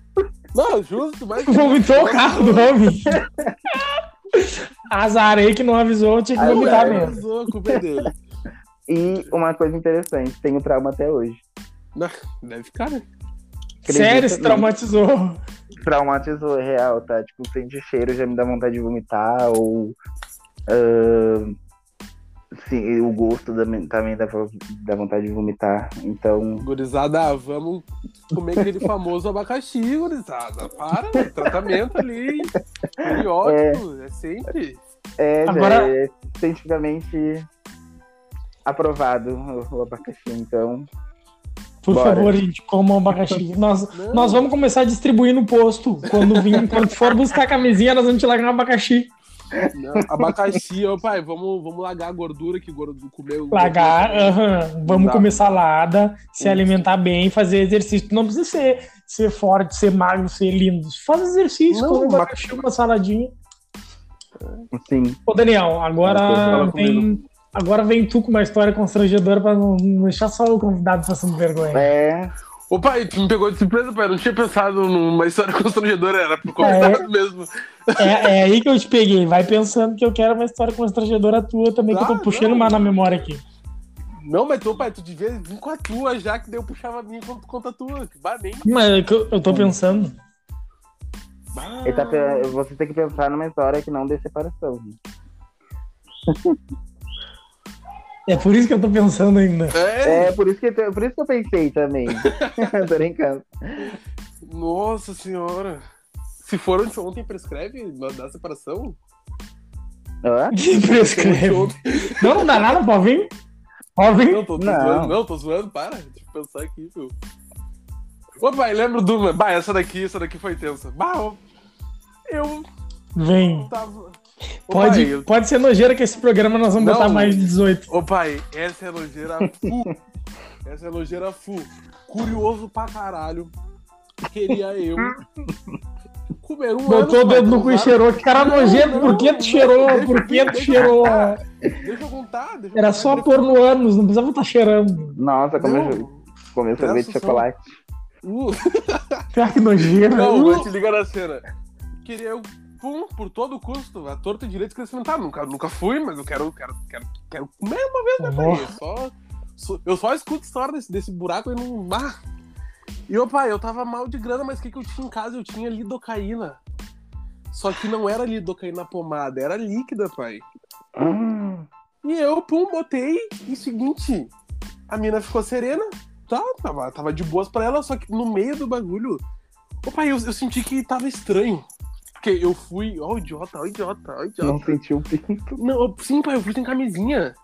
Não, justo, mas. Vomitou o carro do homem. <laughs> Azarei que não avisou, tinha que Aí, vomitar aí, mesmo. avisou, culpa é dele. E uma coisa interessante, tenho trauma até hoje. Não, deve ficar, né? Sério, se traumatizou. traumatizou real, tá? Tipo, sente cheiro já me dá vontade de vomitar, ou ahn, sim, o gosto também, também dá, dá vontade de vomitar. Então, Gurizada, vamos comer aquele famoso abacaxi, gurizada. Para, tratamento ali. Periódico, é, sempre. é, Agora- já é cientificamente aprovado o, o abacaxi, então. Por Bora. favor, gente, comam abacaxi. Nós, Não. nós vamos começar a distribuir no posto. Quando, vir, quando for buscar a camisinha, nós vamos te largar um abacaxi. Não, abacaxi, ó, pai, vamos, vamos largar a gordura que gordura, comer. Largar, aham. vamos Dá. comer salada, se alimentar bem, fazer exercício. Tu Não precisa ser, ser forte, ser magro, ser lindo. Faz exercício, Não, come um abacaxi, uma saladinha. Sim. Ô, Daniel, agora vem, agora vem tu com uma história constrangedora pra não não deixar só o convidado passando vergonha. É, Ô, pai, tu me pegou de surpresa, pai. Eu não tinha pensado numa história <laughs> constrangedora, era pro convidado mesmo. É, é aí que eu te peguei. Vai pensando que eu quero uma história constrangedora tua também, que eu Ah, tô puxando não. uma na memória aqui. Não, mas tu, pai, tu devia vir com a tua já, que daí eu puxava a minha conta, conta a tua. Bah, nem. Mas é que eu, eu tô pensando. Bah. tá você tem que pensar numa história que não dê separação. <laughs> É por isso que eu tô pensando ainda. É, É, por isso que, eu- por isso que eu pensei também. <laughs> Tô brincando. nossa senhora. Se for ontem, ontem prescreve da separação? Hã? <laughs> Que prescreve. Não, não dá nada, pode vir. Pode vir. Não, tô, tô Não. zoando. Não, tô zoando, para. Deixa eu pensar aqui, meu. Ô, pai, lembro de uma. Bah, essa daqui, essa daqui foi tensa. Bah, eu- eu Vem. tava. Ô, Pode, pai, eu- pode ser nojeira que esse programa nós vamos Não. botar mais de 18. Ô pai, essa é nojeira full. essa é nojeira full. Curioso pra caralho. Queria eu comer um Botou o dedo no cu e cheirou. Que cara nojento. Por que tu cheirou? deixa- Por que tu cheirou? Deixa eu contar. Deixa Era só pôr no ânus, não precisava estar cheirando. Nossa, comeu, Não, comeu sorvete de chocolate. <laughs> uh, Cara, que nojeira. não, Uh, mas te liga na cena. Queria eu, pum, por todo custo, a torta direito de crescimento. Nunca, nunca fui, mas eu quero, quero, quero, quero comer uma vez, né, pai? Eu só, só- eu só escuto história desse, desse buraco e não. Ah. E ô pai, eu tava mal de grana, mas o que, que eu tinha em casa? Eu tinha lidocaína. Só que não era lidocaína pomada, era líquida, pai. Hum, E eu, pum, botei. E seguinte, a mina ficou serena. Tá, tava, tava de boas pra ela, só que no meio do bagulho. Ô pai, eu, eu senti que tava estranho. Porque eu fui. Ó, o idiota, ó, o idiota, ó, o idiota. não sentiu o pinto. Não, sim, pai, eu fui sem camisinha.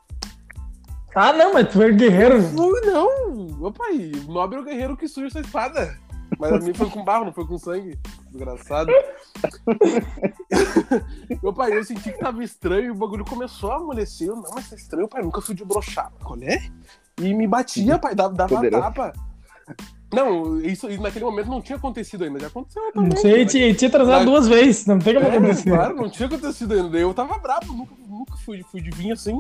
Ah, não, mas tu é guerreiro. Fui, não. Ô pai, o nobre é o guerreiro que suja sua espada. Mas a minha foi com barro, não foi com sangue. desgraçado. <laughs> meu pai, eu senti que tava estranho, o bagulho começou a amolecer. Eu, não, mas tá estranho, pai, nunca fui de brochar. Qual é? E me batia, pai, dava, dava tapa. Não, isso, isso naquele momento não tinha acontecido ainda, já aconteceu também. Não sei, tinha, tinha transado Mas- duas vezes, não tem como É, acontecer. claro, não tinha acontecido ainda. Eu tava bravo, nunca, nunca fui, fui de vinho assim.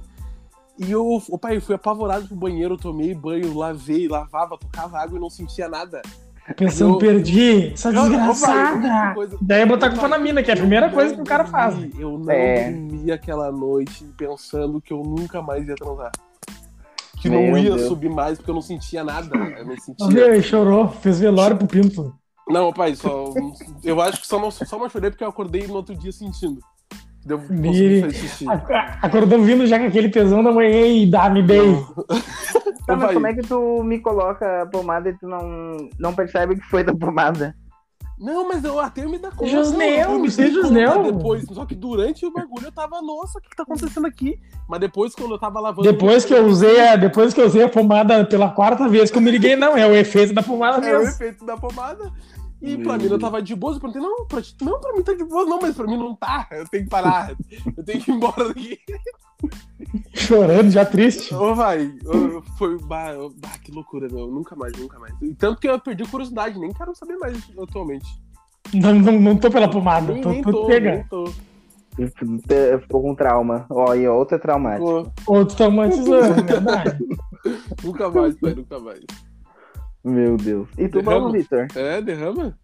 E eu, o pai, eu fui apavorado pro banheiro, eu tomei banho, lavei, lavava, tocava água e não sentia nada. Pensando, Eu- perdi, essa Eu- desgraçada. coisa- Daí é botar a culpa na mina, que é a primeira coisa que o cara faz. Eu não É. dormi aquela noite pensando que eu nunca mais ia transar. Que Meu não ia Deus. subir mais porque eu não sentia nada. Eu não sentia. meu, ele chorou, fez velório pro Pinto. Não, pai, só. Eu acho que só não, só não chorei porque eu acordei no outro dia sentindo. Deu Me- Acordou vindo já com aquele pesão da manhã e dá, me dei. Tá, mas como é que tu me coloca a pomada e tu não, não percebe que foi da pomada? Não, mas eu até me dá conta. Jusnel, eu me conta Jusnel. Depois, só que durante o bagulho eu tava, nossa, o que, que tá acontecendo aqui? Mas depois, quando eu tava lavando. Depois que eu usei a, depois que eu usei a pomada pela quarta vez que eu me liguei, não, é o efeito da pomada É o mesmo. efeito da pomada. E pra mim eu Deus. tava de boa, eu perguntei, não, pra ti, não, pra mim tá de boa, não, mas pra mim não tá. Eu tenho que parar. eu tenho que ir embora daqui. <laughs> Chorando, já triste. Ô, vai. ô, Foi. Bah, ô, bah, que loucura, meu. Nunca mais, nunca mais. Tanto que eu perdi a curiosidade, nem quero saber mais atualmente. Não, não, não tô pela pomada, Nem, tô, nem tô tô, pega. tô. Ficou com trauma. Ó, e outra traumática. Outro traumatizando, é <laughs> verdade. nunca mais, pai, nunca mais. Meu Deus. E tu, Derrama. vamos, Vitor? É, derrama?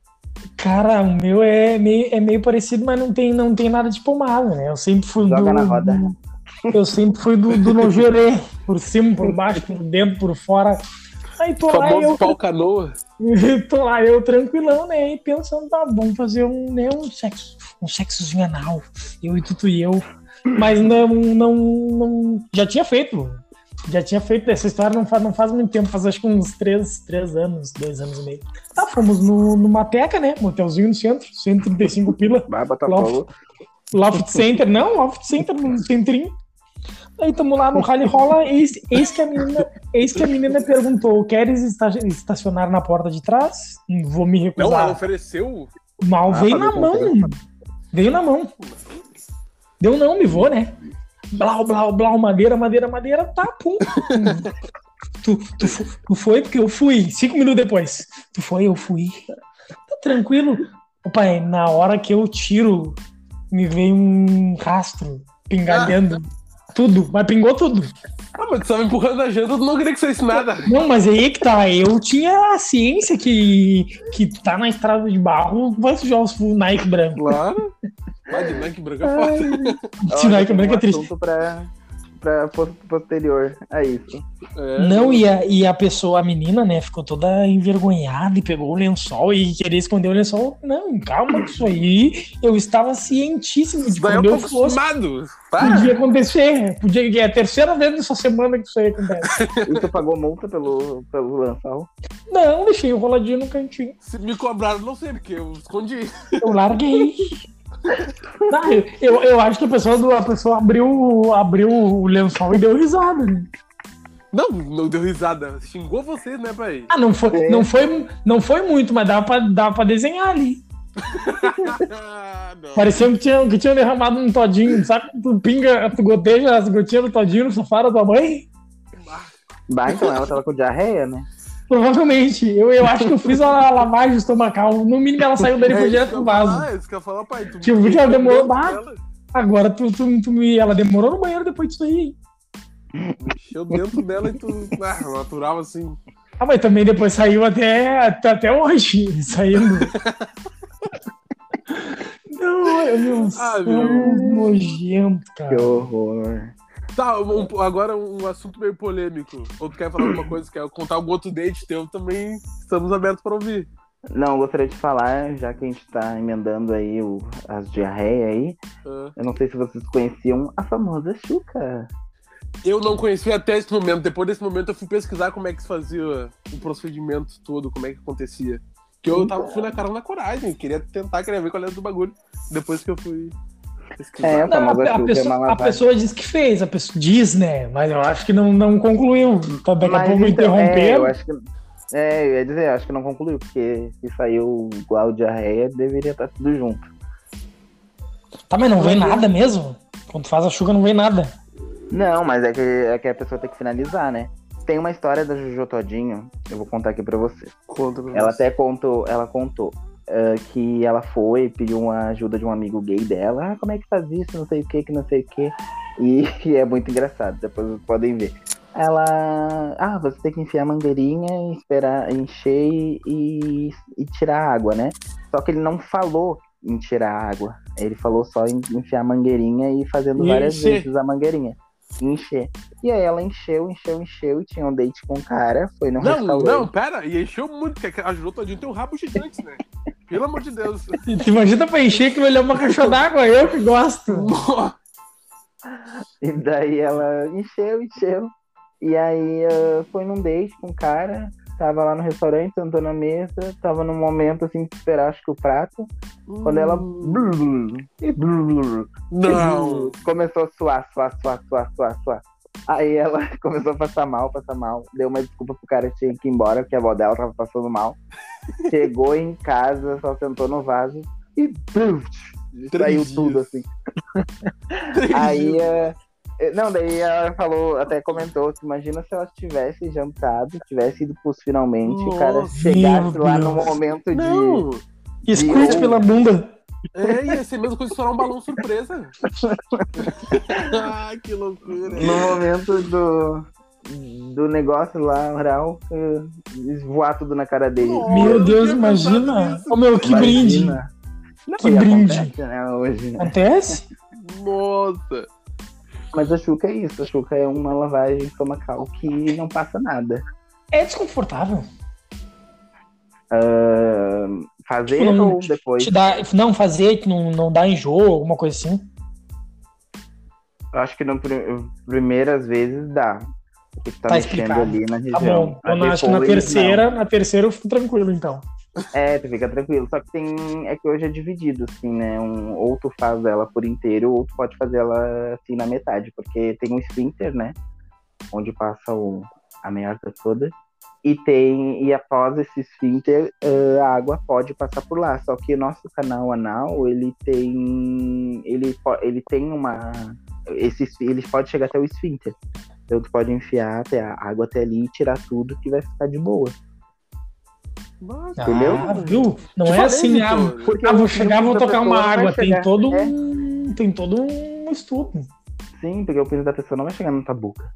Cara, o meu é meio, é meio parecido, mas não tem, não tem nada de pomada, né? Eu sempre fui Joga do. na roda. do- eu sempre fui do, do nojerê, por cima, por baixo, por dentro, por fora. Aí tô lá, Famoso eu, pau canoa. <laughs> tô lá, eu tranquilão, né? E pensando, tá, vamos fazer um, né, um sexo, um sexozinho anal. Eu e Tutu e eu. Mas não, não, não. Já tinha feito. Já tinha feito essa história não faz, não faz muito tempo, faz acho que uns três, três anos, dois anos e meio. Tá, fomos no, numa teca, né? Motelzinho no centro, 135 pila. Vai, botar Loft. Loft Center, não, Loft Center, no centrinho. Aí tamo lá no rally rola, eis, eis, que a menina, eis que a menina perguntou: queres esta- estacionar na porta de trás? Vou me Não, ela recusar. ofereceu. Mal Ah, veio fazer na mão. Veio na mão. Deu não, me vou, né? Blau, blau, blau, madeira, madeira, madeira, tá, pum. tu, tu, tu foi porque eu fui. Cinco minutos depois. Tu foi, eu fui. Tá tranquilo. Pai, na hora que eu tiro, me veio um rastro pingalhando. Tudo, mas pingou tudo. Ah, mas tu tava empurrando a janta, tu não queria que saísse nada. Não, mas aí que tá. Eu tinha a ciência que, que tá na estrada de barro, vai sujar os Nike branco. Claro. Vai de Nike branca é foda. <laughs> Se Nike Olha, branco é triste. pra, pra pos- posterior a isso. É, Não, e a, e a pessoa, a menina, né, ficou toda envergonhada e pegou o lençol e queria esconder o lençol. Não, calma, que isso aí eu estava cientíssimo de Isso daí é um quando eu pouco fosse. acostumado. Podia acontecer. Podia, é a terceira vez nessa semana que isso aí acontece. <laughs> E tu pagou multa pelo, pelo lançal? Não, deixei o roladinho no cantinho. Se me cobraram, não sei, porque eu escondi. Eu larguei. <laughs> Tá, eu, eu, acho que a pessoa, do- a pessoa abriu, abriu o lençol e deu risada. né? Não, não deu risada. Xingou vocês, né, pai? Ah, não foi, É. não foi, não foi muito, mas dava pra, dava pra desenhar ali. <laughs> Parecia que tinha, que tinha derramado um todinho, sabe? Tu pinga, tu goteja as gotinhas do todinho no sofá da tua mãe? Bah, então ela tava com diarreia, né? Provavelmente. Eu, eu acho que eu fiz a lavagem estomacal. No mínimo ela saiu dali e foi direto que pro vaso. é isso que eu ia falar, pai. Tu Que eu vi que ela demorou, dela, Agora tu, tu, tu me. Ela demorou no banheiro depois disso aí. Mexeu dentro dela e tu. Ah, natural assim. Ah, mas também depois saiu até, até, até hoje. Saindo. <laughs> Não, eu meu Ah, céu, meu. nojento, Que cara. horror. Tá, um- agora um assunto meio polêmico. Ou tu quer falar alguma coisa, quer contar algum outro date teu, também estamos abertos pra ouvir. Não, eu gostaria de falar, já que a gente tá emendando aí o, as diarreias aí, Ah, eu não sei se vocês conheciam a famosa Xuca. eu não conhecia até esse momento. Depois desse momento eu fui pesquisar como é que se fazia o procedimento todo, como é que acontecia. Que eu tava, fui na cara na coragem, queria tentar, queria ver qual era do bagulho. Depois que eu fui. É, a Não, famosa a, a é pessoa, uma a pessoa diz que fez, a pessoa diz, né? Mas eu acho que não, não concluiu. Então, daqui a pouco então, é, interromperam. eu acho que É, eu ia dizer, acho que não concluiu, porque se saiu igual diarreia, deveria estar tudo junto. Tá, mas não vem nada mesmo? Quando faz a chuca, não vem nada. Não, mas é que, é que a pessoa tem que finalizar, né? Tem uma história da Jojo Todinho, eu vou contar aqui pra você. Conta pra Ela você. até contou, ela contou ah, que ela foi, pediu uma ajuda de um amigo gay dela. Ah, como é que faz isso? Não sei o que, que não sei o que. E, <laughs> é muito engraçado, depois vocês podem ver. Ela. Ah, você tem que enfiar a mangueirinha, esperar encher e, e, tirar a água, né? Só que ele não falou em tirar a água. Ele falou só em enfiar a mangueirinha e fazendo várias vezes a mangueirinha. Encher. E aí ela encheu, encheu, encheu e tinha um date com o cara, foi no Não, restaurante. não, pera, e encheu muito, porque a Jojo Todinho tem um rabo gigante, né? Pelo amor de Deus. <laughs> Imagina pra encher que vai olhar uma caixa d'água, eu que gosto. E daí ela encheu, encheu. E aí ah, foi num date com o cara, tava lá no restaurante, sentou na mesa, tava num momento assim de esperar acho que o prato. Quando ela. e Não. Começou a suar, suar, suar, suar, suar, suar. Aí ela <laughs> começou a passar mal, passar mal. Deu uma desculpa pro cara que tinha que ir embora, porque a avó dela tava passando mal. Chegou em casa, só sentou no vaso e saiu tudo assim. <laughs> Três Aí, dias. é, não, daí ela falou, até comentou que imagina se ela tivesse jantado, tivesse ido pros finalmente, o cara Nossa, chegasse lá no momento de. Não, Escute Eu- pela bunda. é, ia ser a mesma coisa estourar um balão surpresa. <laughs> Ai, que loucura. No momento do. Do negócio lá, oral, eh, voar tudo na cara dele. Nossa. Meu Deus, imagina. Ô meu, que brinde. Imagina. Não, Que e brinde. acontece, né, hoje, né? Acontece? Nossa. Mas a Xuca é isso, a Xuca é uma lavagem estomacal que não passa nada. É desconfortável. Ah, fazer Tipo, não- ou depois? Dá, não fazer, que não, não dá enjoo, alguma coisa assim. Eu acho que nas primeiras vezes dá. Porque tá, Tá mexendo explicado. ali na Tá região. bom. Aí Eu acho que na terceira, na terceira eu fico tranquilo, então. É, tu fica tranquilo. Só que tem. É que hoje é dividido, assim, né? Um, ou tu faz ela por inteiro, ou tu pode fazer ela assim na metade. Porque tem um esfíncter, né? Onde passa o, a merda toda. E tem. E após esse esfíncter, eh, a água pode passar por lá. Só que o nosso canal anal, ele tem. Ele, ele tem uma. Esse, ele pode chegar até o esfíncter. Então tu pode enfiar até a água até ali e tirar tudo que vai ficar de boa. Nossa. Entendeu? Ah, viu? Não Te é assim, ah, ah, vou chegar, vou tocar uma água. Tem todo É. um. Tem todo um estudo. Sim, porque o piso da pessoa não vai chegar na tua boca.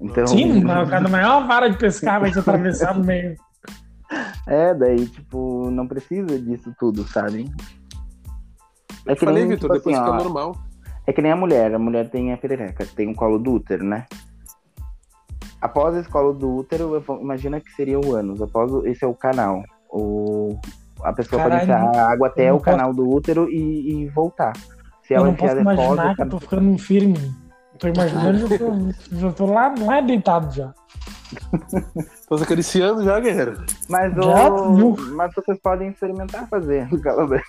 Então, Sim, <laughs> cara não é uma vara de pescar, vai te atravessar no meio. <laughs> É, daí, tipo, não precisa disso tudo, sabe? É Eu que falei, nem, Vitor, tipo depois assim, fica ó, normal. É que nem a mulher, a mulher tem a perereca, tem o colo do útero, né? Após esse colo do útero, eu vou- imagina que seria o ânus. Após o- esse é o canal. O, a pessoa Caralho, pode enfiar a água eu até não o canal do útero e, e voltar. Se Eu ela não enfiar posso imaginar o que eu tô canal... ficando firme. Tô imaginando, já tô, já tô lá, lá deitado já. <laughs> Tô se acariciando já, guerreiro. Mas, Já, o... Mas vocês podem experimentar fazer. <laughs> A.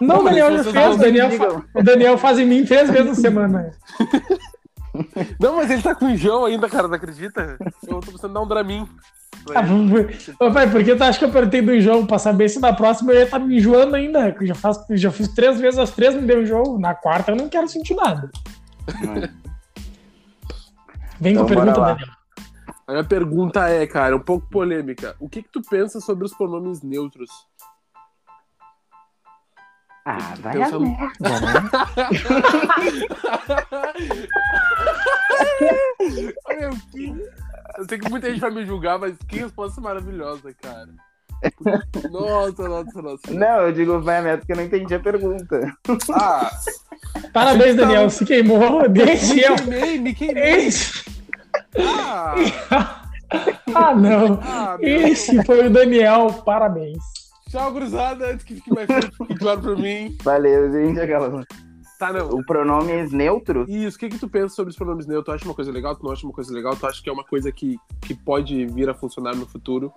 Não, Não, o Daniel já fez. não O Daniel, fa- o Daniel faz em mim três vezes na <laughs> semana. Não, mas ele tá com enjoo ainda, cara, não acredita? Eu tô precisando dar um Dramin. Ah. Ô, pai, por que tu acha que eu apertei do enjoo? Pra saber se na próxima eu ia estar me enjoando ainda. que Eu já, faço, já fiz três vezes, as três me deu enjoo. Na quarta eu não quero sentir nada. Vem com a Então, pergunta. Daniel. A minha pergunta é, cara, um pouco polêmica. O que que tu pensa sobre os pronomes neutros? Ah, vai Pensa a merda, né? <laughs> <laughs> <laughs> Olha, que... Eu sei que muita gente vai me julgar, mas que resposta maravilhosa, cara. Nossa, nossa, nossa. Não, eu digo vai merda porque eu não entendi a pergunta. Ah, Parabéns, Daniel. Se queimou. me Deixa eu. queimei, me queimei. Esse... Ah, Ah, não. ah, meu. Esse foi o Daniel. Parabéns. Tchau, cruzada, antes que fique mais claro pra mim. Valeu, gente. Aquela... Tá, não. O pronomes neutros? Isso, o que que tu pensa sobre os pronomes neutros? Tu acha uma coisa legal? Tu não acha uma coisa legal? Tu acha que é uma coisa que, que pode vir a funcionar no futuro?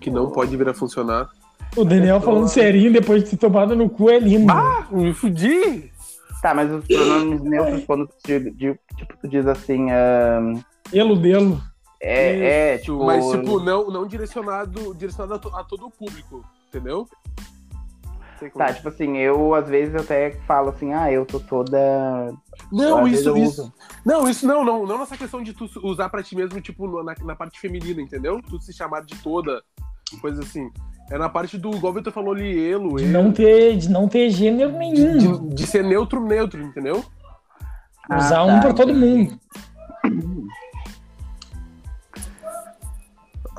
Que não pode vir a funcionar? O Daniel falando serinho depois de ter tomado no cu é lindo. Ah, me fudi! Tá, mas os pronomes neutros, quando tu, tipo, tu diz assim, ahn, Elo delo. É, é, tipo. Mas, tipo, não, não direcionado, direcionado a, to- a todo o público, entendeu? Tá, é. tipo assim, eu às vezes até falo assim, ah, eu tô toda. Não, às isso, isso. Não, isso não, não. Não nessa questão de tu usar pra ti mesmo, tipo, na, na parte feminina, entendeu? Tu se chamar de toda, coisa assim. É na parte do, igual o Vitor falou ali, elo, De não ter, de não ter gênero nenhum. de, de ser neutro, neutro, entendeu? Usar Ah, um tá, pra todo mundo.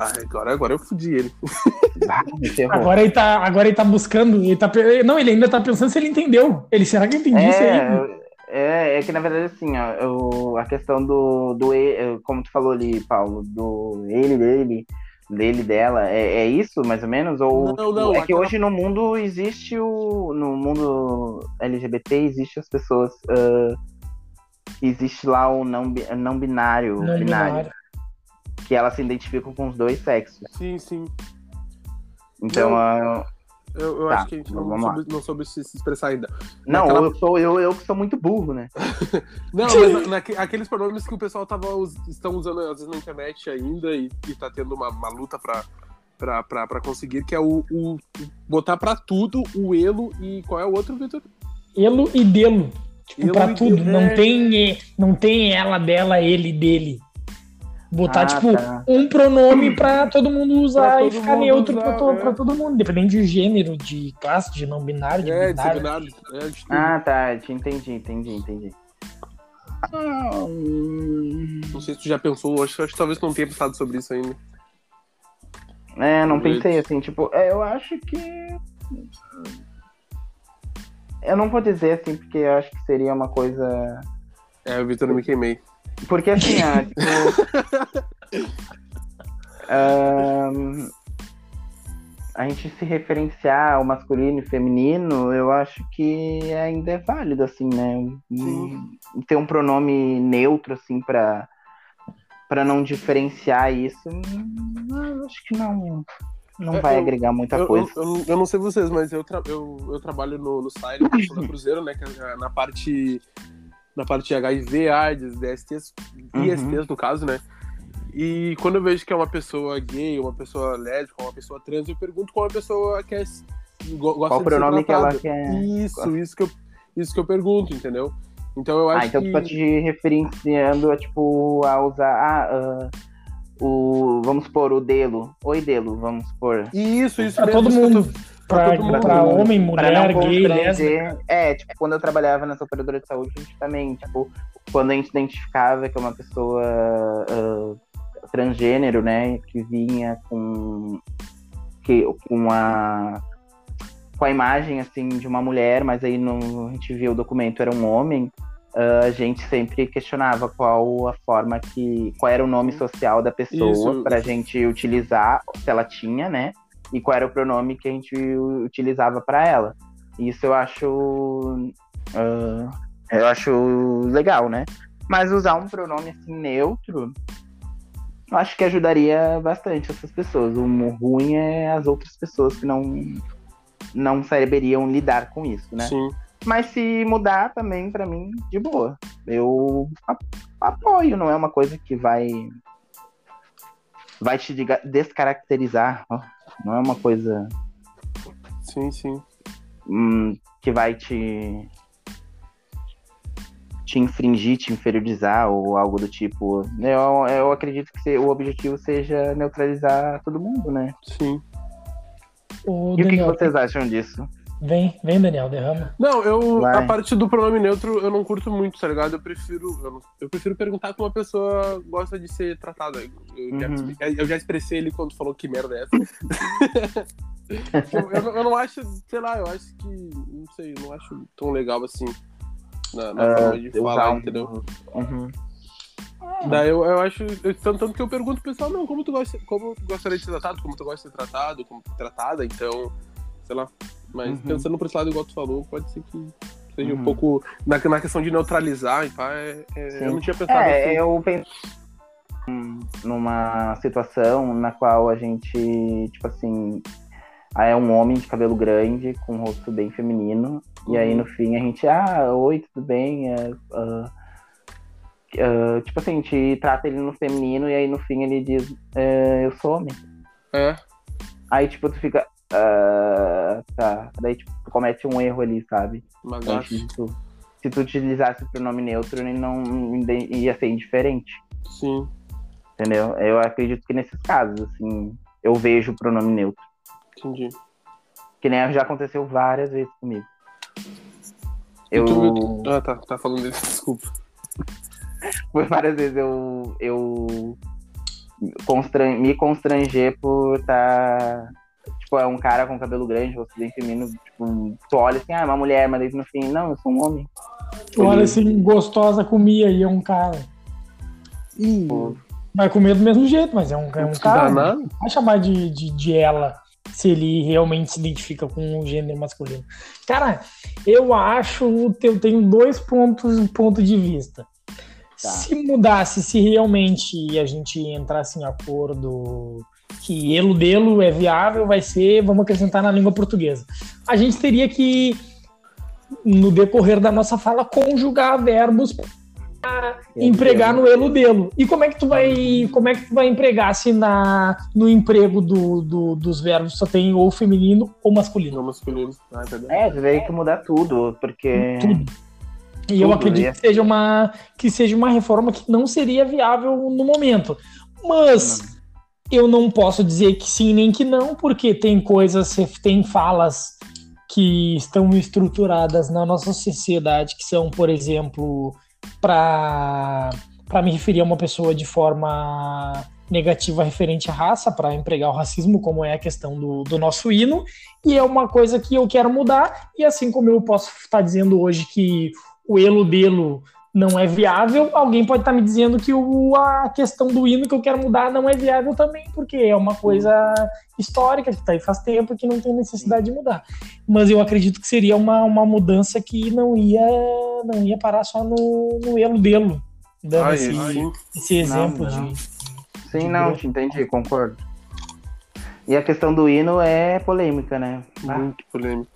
Ah, agora, agora eu fudi ele. Ah. Agora ele tá, agora ele tá buscando. Ele tá, não, ele ainda tá pensando se ele entendeu. Ele, será que eu entendi isso aí? É, é, é que na verdade assim, ó, eu- a questão do, do como tu falou ali, Paulo, do ele, dele, dele, dela, é, é isso mais ou menos? Ou Não, tipo, não, é que aquela- hoje no mundo existe o. No mundo LGBT existe as pessoas. ah, existe lá o não, não binário, Não binário, binário. Que elas se identificam com os dois sexos. Sim, sim. Então, Não. ah, Eu, eu Tá, acho que a gente não soube, não soube se, expressar ainda. não, Naquela- eu sou eu, eu que sou muito burro, né? <laughs> Não, mas na- aqueles pronomes que o pessoal tava, estão usando às vezes na internet ainda e, e tá tendo uma, uma luta pra, pra, pra, pra conseguir, que é o, o- botar pra tudo o elo e qual é o outro, Vitor? Elo e delo. Tipo, Elo pra e tudo. delo, Não é. tem, não tem ela, dela, ele, dele. Botar, Ah, tipo, tá. um pronome pra todo mundo usar Pra e todo ficar neutro usar, pra, to- é. pra todo mundo. Independente de gênero, de classe, de não binário, de É, binário. disseminado. É, de tudo. Ah, tá, te entendi, entendi, entendi. Ah, hum, Não sei se tu já pensou, acho, acho que talvez tu não tenha pensado sobre isso ainda. É, não Talvez. pensei assim, tipo, é, eu acho que. Eu não vou dizer assim, porque eu acho que seria uma coisa. É, o Vitor eu me queimei. Porque assim, ó, <laughs> tipo. ahn, a gente se referenciar ao masculino e feminino, eu acho que ainda é válido, assim, né? Sim. Ter um pronome neutro, assim, pra, pra não diferenciar isso, hum, eu acho que não, não Eu- vai eu- agregar muita Eu, coisa. eu, eu, não sei vocês, mas eu, tra- eu, eu trabalho no, no questão da Cruzeiro, né? Que é na parte. Na parte HIV, AIDS, DSTs, Uhum. ISTs no caso, né? E quando eu vejo que é uma pessoa gay, uma pessoa lésbica, uma pessoa trans, eu pergunto qual a pessoa quer. go- Gosta Qual de pronome ser que ela quer. Isso, isso que, eu, isso que eu pergunto, entendeu? Então eu acho Ah, então que. tu tá te referenciando a, tipo, a usar ah, ah, o. Vamos supor, o Delo. Oi, Delo, vamos supor. Isso, isso Pra mesmo. todo mundo. Todo mundo. pra homem, mulher, não gay, lésbica. constranger. É, tipo, quando eu trabalhava nessa operadora de saúde, a gente também, tipo, quando a gente identificava que é uma pessoa ah, transgênero, né, que vinha com, que, com a com a imagem, assim, de uma mulher, mas aí no, a gente viu o documento, era um homem, ah, a gente sempre questionava qual a forma que, qual era o nome social da pessoa Isso. para a gente utilizar, se ela tinha, né, e qual era o pronome que a gente utilizava para ela. Isso eu acho. ah, eu acho legal, né? Mas usar um pronome assim neutro, eu acho que ajudaria bastante essas pessoas. O ruim é as outras pessoas que não, não saberiam lidar com isso, né? Sim. Mas se mudar também, pra mim, de boa. Eu apoio, não é uma coisa que vai. Vai te descaracterizar. ó. Não é uma coisa Sim, sim. hum, que vai te. te infringir, te inferiorizar ou algo do tipo. Eu, eu acredito que o objetivo seja neutralizar todo mundo, né? Sim. Ô, E o que, que Daniel, vocês acham disso? Vem, vem, Daniel, derrama. Não, eu. Vai. A parte do pronome neutro eu não curto muito, tá ligado? Eu prefiro. Eu, não- eu prefiro perguntar como a pessoa gosta de ser tratada. Eu, já, Uhum. eu já expressei ele quando falou que merda é essa. <laughs> eu, eu não- eu não acho, sei lá, eu acho que. Não sei, eu não acho tão legal assim. Na, na Ah, forma de falar, entendeu? Uhum. Daí eu, eu acho. eu- tanto, tanto que eu pergunto pro pessoal, não, como tu, gosta, como tu gostaria de ser tratado, como tu gosta de ser tratado, como tratada, então, sei lá. Mas Uhum. pensando por esse lado, igual tu falou, pode ser que seja um Uhum. pouco. Na, na questão de neutralizar e pá, é- é- eu não tinha pensado É, assim. eu penso numa situação na qual a gente, tipo assim, ah, é um homem de cabelo grande, com um rosto bem feminino, e aí Uhum. no fim a gente, ah, oi, tudo bem? É, ah, Uh, tipo assim, a gente trata ele no feminino e aí no fim ele diz, é, eu sou homem. É. Aí, tipo, tu fica. Uh, tá. Daí, tipo, tu comete um erro ali, sabe? Mas Então, se, tu, se tu utilizasse o pronome neutro, ele não ia ser indiferente. Sim. Entendeu? Eu acredito que nesses casos, assim, eu vejo o pronome neutro. Entendi. Que nem já aconteceu várias vezes comigo. Eu. tu- Ah, tá. Tá falando dele. <laughs> Desculpa. Por várias vezes eu. eu constran... me constranger por estar. Tipo, é um cara com cabelo grande, rosto bem feminino. Tipo, tu olha assim, ah, é uma mulher, mas daí no fim, não, eu sou um homem. Tu olha assim, gostosa comia e é um cara. Ih, Vai comer do mesmo jeito, mas é um, é um cara. Não vai chamar de, de, de ela se ele realmente se identifica com o gênero masculino. Cara, eu acho eu tenho dois pontos, ponto de vista. Tá. Se mudasse, se realmente a gente entrasse em acordo que eludelo é viável, vai ser, vamos acrescentar na língua portuguesa. A gente teria que, no decorrer da nossa fala, conjugar verbos para empregar no eludelo. E como é que tu vai, como é que tu vai empregar se na, no emprego do, do- dos verbos só tem ou feminino ou masculino? Não masculino. Ah, é verdade. É, teria que mudar tudo, porque. Tudo. E eu Tudo, acredito né? que seja, uma, que seja uma reforma que não seria viável no momento. Mas eu não posso dizer que sim nem que não, porque tem coisas, tem falas que estão estruturadas na nossa sociedade, que são, por exemplo, para me referir a uma pessoa de forma negativa referente à raça, para empregar o racismo, como é a questão do, do nosso hino, e é uma coisa que eu quero mudar, e assim como eu posso estar dizendo hoje que o eludelo não é viável, alguém pode estar me dizendo que o, a questão do hino que eu quero mudar não é viável também, porque é uma coisa histórica que está aí faz tempo e que não tem necessidade de mudar. Mas eu acredito que seria uma, uma mudança que não ia, não ia parar só no, no eludelo, dando Ah, esse, esse exemplo não. de... Sim, não, te entendi, concordo. E a questão do hino é polêmica, né? Ah, Muito polêmico.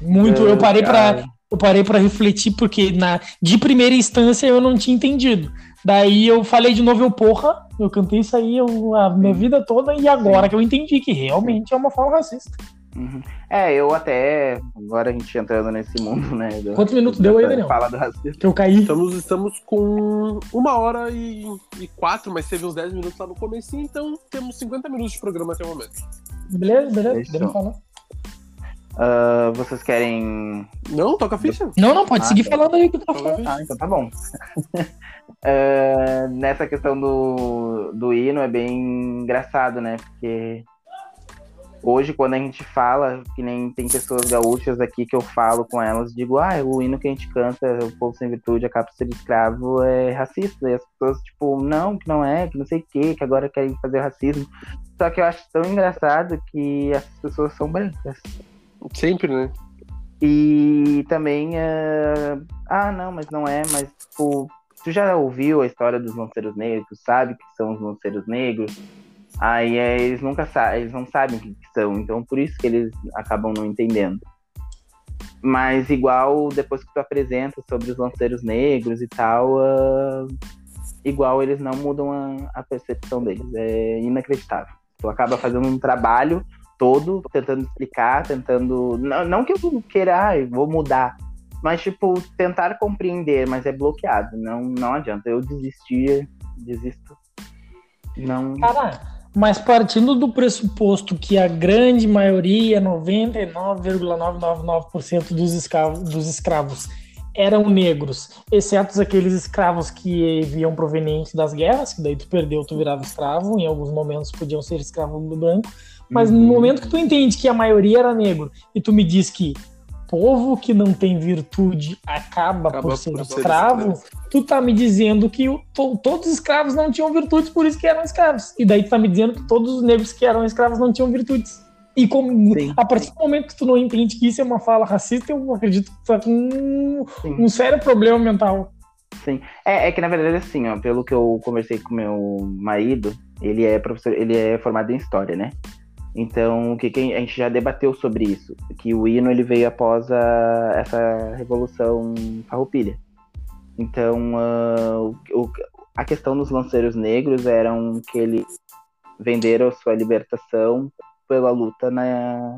Muito, eu parei para. Eu parei para refletir porque na de primeira instância eu não tinha entendido. Daí eu falei de novo, eu porra, eu cantei isso aí eu- a minha vida toda e agora que eu entendi que realmente é uma fala racista. Uhum. É, eu até. Agora a gente entrando nesse mundo, né? do- Quantos minutos deu aí, Daniel? Fala do racismo. Que eu caí. Estamos, estamos com uma hora e, e quatro, mas teve uns 10 minutos lá no começo, então temos 50 minutos de programa até o momento. Beleza, beleza, podemos falar. Ah, vocês querem. Não, toca a ficha. Não, não, pode Ah, seguir tá. falando aí que tá falando. ficha. Ah, então tá bom. <laughs> Ah, nessa questão do, do hino é bem engraçado, né? Porque hoje, quando a gente fala, que nem tem pessoas gaúchas aqui que eu falo com elas, digo, ah, o hino que a gente canta, o povo sem virtude, a capa ser escravo, é racista. E as pessoas, tipo, não, que não é, que não sei o quê, que agora querem fazer racismo. Só que eu acho tão engraçado que essas pessoas são brancas. Sempre, né? E também, eh, ah, não, mas não é, mas tipo, tu já ouviu a história dos lanceiros negros, sabe que são os lanceiros negros? Aí eh, eles nunca sabem, eles não sabem o que, que são, então por isso que eles acabam não entendendo. Mas igual depois que tu apresenta sobre os lanceiros negros e tal, ah, igual eles não mudam a, a percepção deles. É inacreditável. Tu acaba fazendo um trabalho todo, tentando explicar, tentando. Não, não que eu queira, ah, eu vou mudar. Mas, tipo, tentar compreender, mas é bloqueado. Não, não adianta. Eu desistir, desisto. Não. Cara, mas partindo do pressuposto que a grande maioria, 99,999% dos escravos, dos escravos eram negros, exceto aqueles escravos que vinham provenientes das guerras, que daí tu perdeu, tu virava escravo, em alguns momentos podiam ser escravo branco, mas no Uhum. momento que tu entende que a maioria era negro e tu me diz que povo que não tem virtude acaba, Acaba por ser por ser escravo, tu tá me dizendo que o- to- todos os escravos não tinham virtudes, por isso que eram escravos. E daí tu tá me dizendo que todos os negros que eram escravos não tinham virtudes. E como, Sim. a partir do momento que tu não entende que isso é uma fala racista, eu acredito que tu tá com um, Sim. um sério problema mental. É, é que na verdade, assim, ó, pelo que eu conversei com meu marido, ele é professor, ele é formado em história, né? Então, o que, que a gente já debateu sobre isso? Que o hino ele veio após a, essa revolução farroupilha. Então, uh, o, a questão dos lanceiros negros eram que eles venderam sua libertação pela luta na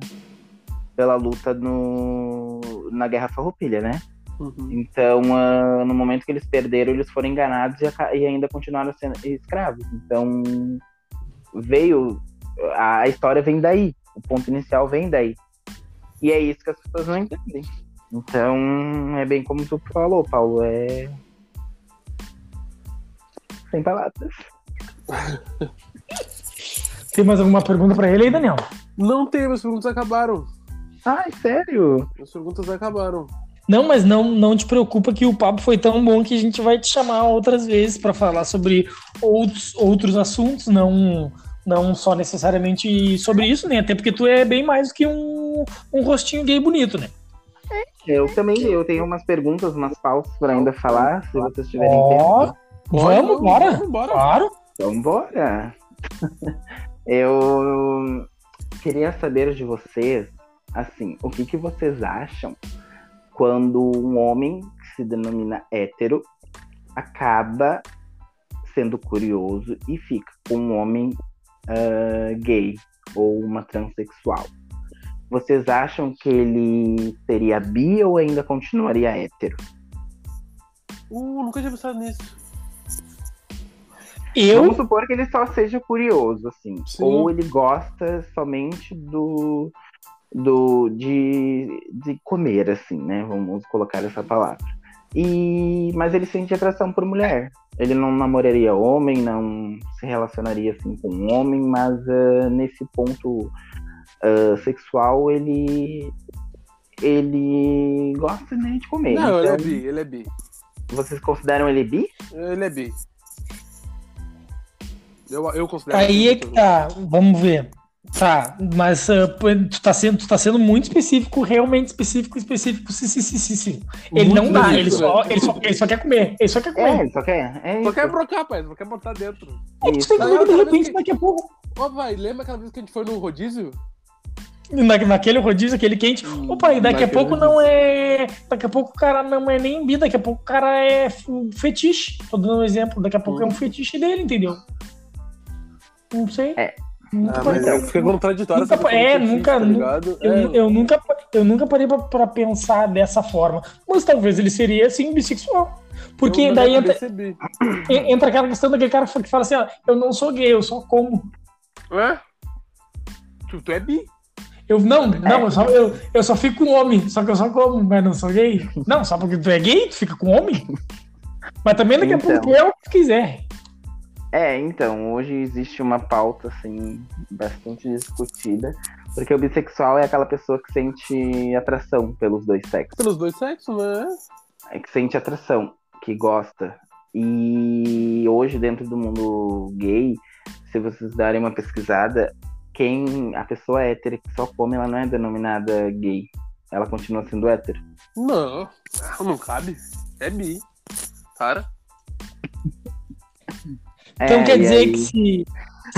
pela luta no, na Guerra Farroupilha, né? Uhum. Então, uh, no momento que eles perderam, eles foram enganados e, e, ainda continuaram sendo escravos. Então, veio. A, a história vem daí. O ponto inicial vem daí. E é isso que as pessoas não entendem. Então, é bem como tu falou, Paulo. É. Sem palavras. <laughs> Tem mais alguma pergunta para ele aí, Daniel? Não tem, as perguntas acabaram. Ai, sério? As perguntas acabaram. Não, mas não, não te preocupa que o papo foi tão bom que a gente vai te chamar outras vezes para falar sobre outros, outros assuntos, não não só necessariamente sobre isso, né? Até porque tu é bem mais do que um, um rostinho gay bonito, né? Eu também eu tenho umas perguntas, umas pautas para ainda falar, se vocês tiverem Ó, tempo. Vamos, bora. Vamos, bora. Claro. Então, bora! <laughs> Eu queria saber de vocês, assim, o que, que vocês acham quando um homem que se denomina hétero acaba sendo curioso e fica com um homem uh, gay ou uma transexual. Vocês acham que ele seria bi ou ainda continuaria hétero? Uh, nunca tinha pensado nisso. Eu, Vamos supor que ele só seja curioso, assim. Sim. Ou ele gosta somente do, do de, de comer, assim, né? Vamos colocar essa palavra. E, mas ele sente atração por mulher. Ele não namoraria homem, não se relacionaria assim com um homem, mas ah, nesse ponto ah, sexual ele ele gosta né, de comer. Não, ele é Então, bi, ele é bi. Vocês consideram ele bi? Ele é bi. Eu, eu considero. aí é bi, que tá. Vamos ver. Tá, mas pô, tu, tá sendo, tu tá sendo muito específico, realmente específico, específico, sim, sim, sim, sim, sim. Ele Muito não dá, ele só, né? ele, só, ele só quer comer, ele só quer É, comer. ele só quer. É Só quer brocar, pai, só quer botar dentro. É, tu isso. tem que que de repente daqui a pouco, Ó, vai, lembra aquela vez que a gente foi no rodízio? na, naquele rodízio, aquele quente, opa, e daqui a pouco rodízio. não é, daqui a pouco o cara não é nem bi, daqui a pouco o cara é f- fetiche, tô dando um exemplo, daqui a pouco é um fetiche dele, entendeu? Não sei. É. Nunca Ah, parei pra- é, fica contraditório Nunca é, nunca- tá ligado? Eu, É, eu nunca, eu nunca parei pra, pra pensar dessa forma. Mas talvez ele seria, assim, bissexual. Porque eu daí entra, cabeça é bi. en- entra aquela questão daquele cara que fala assim, ó, eu não sou gay, eu só como. É? Tu, tu é bi? Eu não, não, eu só, eu, eu só fico com homem, só que eu só como, mas não sou gay. Não, só porque tu é gay, tu fica com homem. Mas também daqui a Então. pouco é o que tu quiser. É, então, hoje existe uma pauta, assim, bastante discutida, porque o bissexual é aquela pessoa que sente atração pelos dois sexos, Pelos dois sexos, né? é que sente atração, que gosta. E hoje, dentro do mundo gay, se vocês darem uma pesquisada, quem a pessoa hétero que só come, ela não é denominada gay. Ela continua sendo hétero. Não, não cabe. É bi. Cara. <laughs> Então É, quer dizer aí- que se,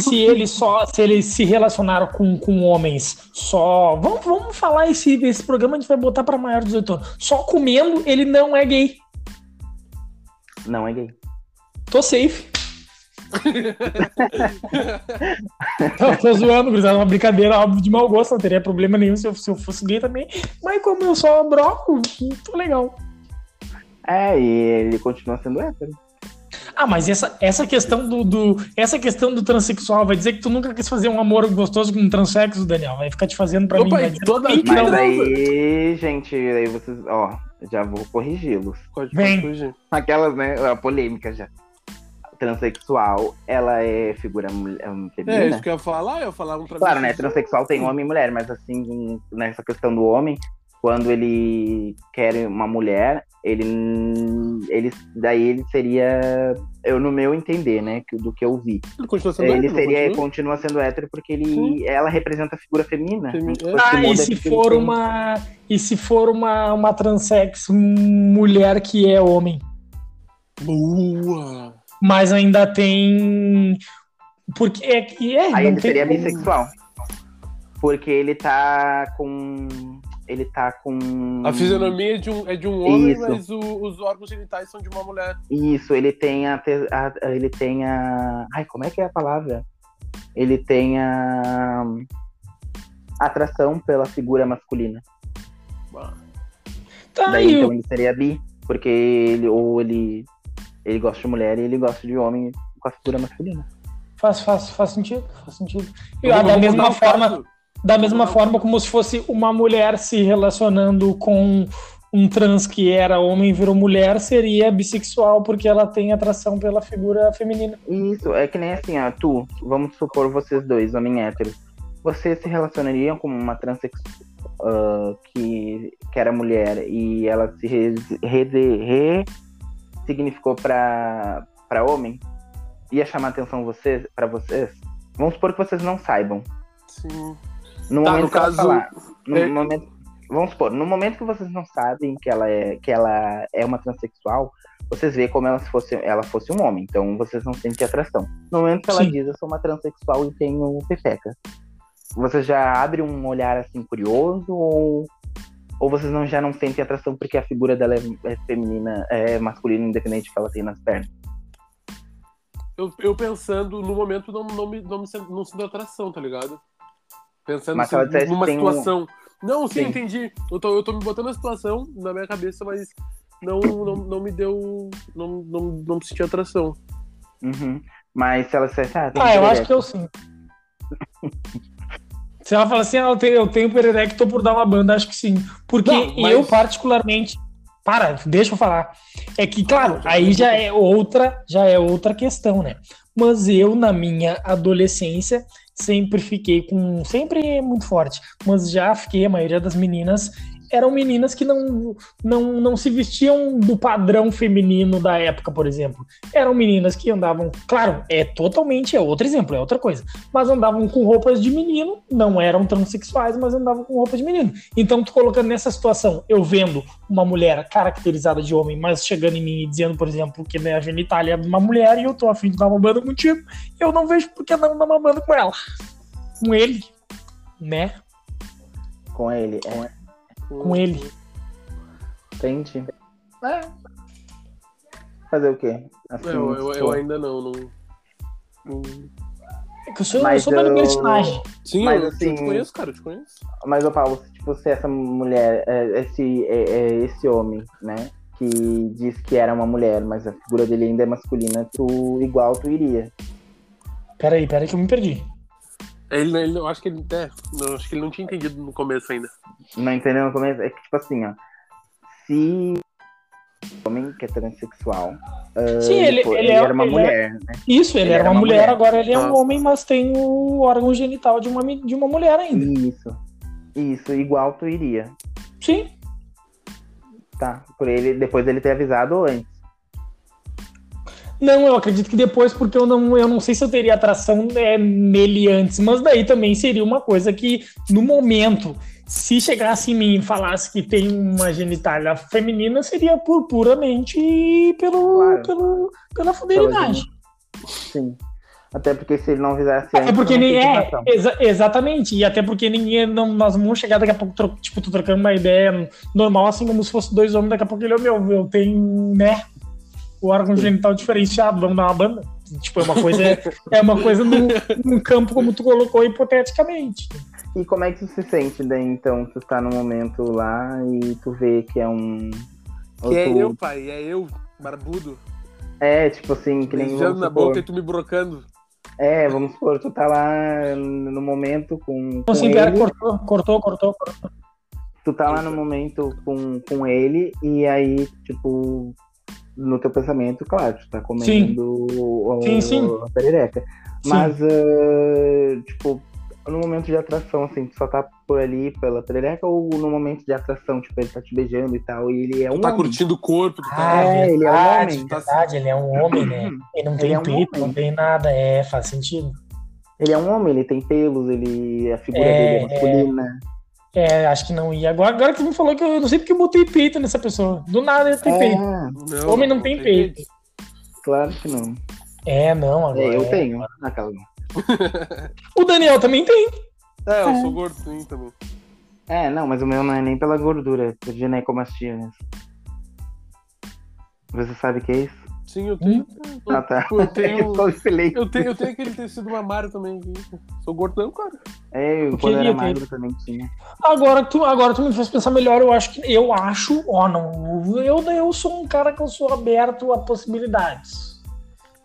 se eles só se eles se relacionaram com, com homens só. Vamos, vamos falar esse, esse programa, a gente vai botar pra maior de 18 anos. Só comendo, ele não é gay. Não é gay. Tô safe. <laughs> Não, tô zoando, gurizada, é uma brincadeira, óbvio, de mau gosto, não teria problema nenhum se eu, se eu fosse gay também. Mas como eu sou broco, tô legal. É, e ele continua sendo hétero. Ah, mas essa, essa questão do, do- essa questão do transexual vai dizer que tu nunca quis fazer um amor gostoso com um transexo, Daniel. Vai ficar te fazendo pra Ô, mim. dizer toda- Mas não. aí, gente, aí vocês, ó, já vou corrigi-los. Pode, Vem. Aquelas, né, a polêmica já. Transsexual, ela é figura é, É, feminina? isso que eu ia falar, eu ia falar um pra Claro, mim. né, transexual tem homem e mulher, mas assim, nessa questão do homem, quando ele quer uma mulher, ele, ele daí ele seria, eu no meu entender, né, do que eu vi, Ele continua sendo ele hétero, seria, continua? continua sendo hétero porque ele, Sim. ela representa a figura feminina. Femi- é. Ah, e se for tem- uma. E se for uma, uma transex mulher que é homem, Boa! mas ainda tem. Porque é que é. Aí ele tem seria como. bissexual. Porque ele tá com. Ele tá com. A fisionomia é de um, é de um homem, Isso. mas o- os órgãos genitais são de uma mulher. Isso, ele tem a, a- Ele tem a. Ai, como é que é a palavra? Ele tem a. Atração pela figura masculina. Ah, Tá Daí aí. então ele seria bi, porque ele ou ele. Ele gosta de mulher e ele gosta de homem com a figura masculina. Faz, faz, faz sentido, faz sentido. E, ah, da mesma forma, caso. Da mesma forma como se fosse uma mulher se relacionando com um trans que era homem e virou mulher, seria bissexual porque ela tem atração pela figura feminina. Isso, é que nem assim, ó, tu, vamos supor vocês dois, homem hétero. Vocês se relacionariam com uma transexual ah, que, que era mulher e ela se re- re- ressignificou pra, pra homem? Ia chamar atenção vocês, pra vocês? Vamos supor que vocês não saibam. Sim. No Tá, momento no ela caso, falar, no é- momento, vamos supor, no momento que vocês não sabem que ela é, que ela é uma transexual, vocês veem como ela se fosse, ela fosse um homem, então vocês não sentem atração. No momento que ela Sim. diz eu sou uma transexual e tenho pepeca, você já abre um olhar assim curioso ou ou vocês não já não sentem atração porque a figura dela é, é feminina, é masculina, independente do que ela tem nas pernas? Eu, eu pensando, no momento, não, não, me, não, me não sinto atração, tá ligado? Pensando Mas assim, dissesse numa tem um- situação. Não, sim, Sim. entendi. Eu tô, eu tô me botando na situação na minha cabeça, mas não, não, não me deu. Não, não, não me senti atração. Uhum. Mas se ela dissesse, ah, tem Ah, eu acho que eu sim. <laughs> Se ela fala assim, ah, eu tenho, eu tenho perereca, tô por dar uma banda, acho que sim. Porque Não, mas- eu, particularmente. Para, deixa eu falar. É que, claro, aí já é outra, já é outra questão, né? Mas eu, na minha adolescência, sempre fiquei com. Sempre é muito forte, mas já fiquei, a maioria das meninas eram meninas que não, não, não se vestiam do padrão feminino da época, por exemplo. Eram meninas que andavam. Claro, é totalmente, é outro exemplo, é outra coisa. Mas andavam com roupas de menino, não eram transexuais, mas andavam com roupas de menino. Então, tu colocando nessa situação, eu vendo uma mulher caracterizada de homem, mas chegando em mim e dizendo, por exemplo, que minha genitália é uma mulher e eu tô afim de dar uma banda contigo, eu não vejo por que não dar uma banda com ela. Com ele, né? Com ele, é. Com ele. Entende? É. Fazer o quê? Assim, eu, eu, eu tipo, ainda não. não, não- É que eu sou, eu Mas sou da eu- libertinagem. Sim, Mas, eu, assim- eu te conheço, cara, eu te conheço. Mas, ô Paulo, se, tipo, se essa mulher, é, esse, é, é esse homem, né? Que diz que era uma mulher, mas a figura dele ainda é masculina, tu igual tu iria. Peraí, peraí que eu me perdi. Ele, ele, eu acho que ele. É, não, acho que ele não tinha entendido no começo ainda. Não entendeu no começo? É que, tipo assim, ó. Se homem que é transexual. ah, Sim, ele, for- ele, é, era uma ele é- mulher, né? Isso, ele, Ele era uma, mulher, agora ele é um Ah. homem, mas tem o órgão genital de uma, de uma mulher ainda. Isso. Isso, igual tu iria. Sim. Tá. Por ele, depois ele ter avisado antes. Não, eu acredito que depois, porque eu não, eu não sei se eu teria atração é, nele antes, mas daí também seria uma coisa que, no momento, se chegasse em mim e falasse que tem uma genitália feminina, seria por, puramente pelo, Claro. pelo, pela fidelidade. Sim. Até porque se ele não avisasse antes. É porque nem é, exa- exatamente, e até porque ninguém, não, nós vamos chegar daqui a pouco, tro- tipo, tô trocando uma ideia normal, assim como se fosse dois homens, daqui a pouco ele, é meu, eu tenho, né, o órgão genital diferenciado, vamos dar uma banda. Tipo, é uma coisa, é uma coisa num, num campo como tu colocou hipoteticamente. E como é que tu se sente daí, então? Tu tá no momento lá e tu vê que é um. ou Que é tu- eu, pai, é eu, barbudo. É, tipo assim, que nem. Beijando na supor, boca e tu me brocando. É, vamos supor, tu tá lá no momento com. com Então, assim, pera, ele, cortou, cortou, cortou, cortou. tu tá lá no momento com, com ele e aí, tipo, no teu pensamento, claro, tu tá comendo o, Sim, sim. a perereca. Sim. Mas, ah, tipo, no momento de atração, assim, tu só tá por ali pela perereca ou no momento de atração, tipo, ele tá te beijando e tal, e ele é um Tu tá homem? curtindo o corpo, tu tá. Ah, É, ele é um homem. verdade, ele é um homem, né? <clears throat> Ele não Ele tem é um peito, homem. não tem nada, é, faz sentido. Ele é um homem, ele tem pelos, ele. A figura É, dele é masculina. É, acho que não ia. Agora, agora que você me falou que eu não sei porque eu botei peito nessa pessoa. Do nada ele tem peito. É, Não, Homem não tem peito. claro que não. É, não, agora. É, eu é. tenho. Aquela <laughs> não. O Daniel também tem. É, eu sou gordo sim também. É, não, mas o meu não é nem pela gordura, é por ginecomastia mesmo. Você sabe o que é isso? Sim, eu tenho. Ah, tá. Eu tenho, <laughs> só excelente. eu tenho, eu tenho aquele tecido mamário também. Sou gordão, cara. É, eu, Eu quando era magro também tinha. Agora tu, agora tu me fez pensar melhor, eu acho que eu acho, ó, não, eu, eu sou um cara que eu sou aberto a possibilidades.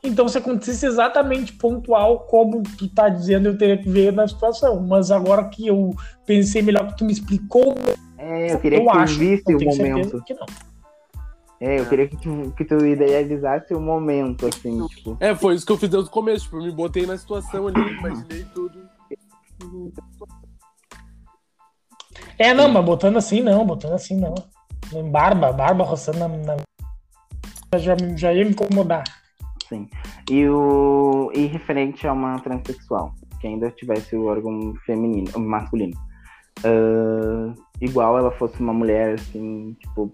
Então, se acontecesse exatamente pontual como tu tá dizendo, eu teria que ver na situação. Mas agora que eu pensei melhor que tu me explicou, É, eu queria eu que tu acho, visse eu o tenho momento. que não. É, eu queria que tu, que tu idealizasse o momento, assim, tipo. É, foi isso que eu fiz desde o começo. Tipo, eu me botei na situação ali, imaginei tudo. É, não, mas botando assim não, botando assim não. Barba, barba roçando na. na- Já, já ia me incomodar. E, o, e referente a uma transexual, que ainda tivesse o órgão feminino, masculino. Ah, igual ela fosse uma mulher, assim, tipo,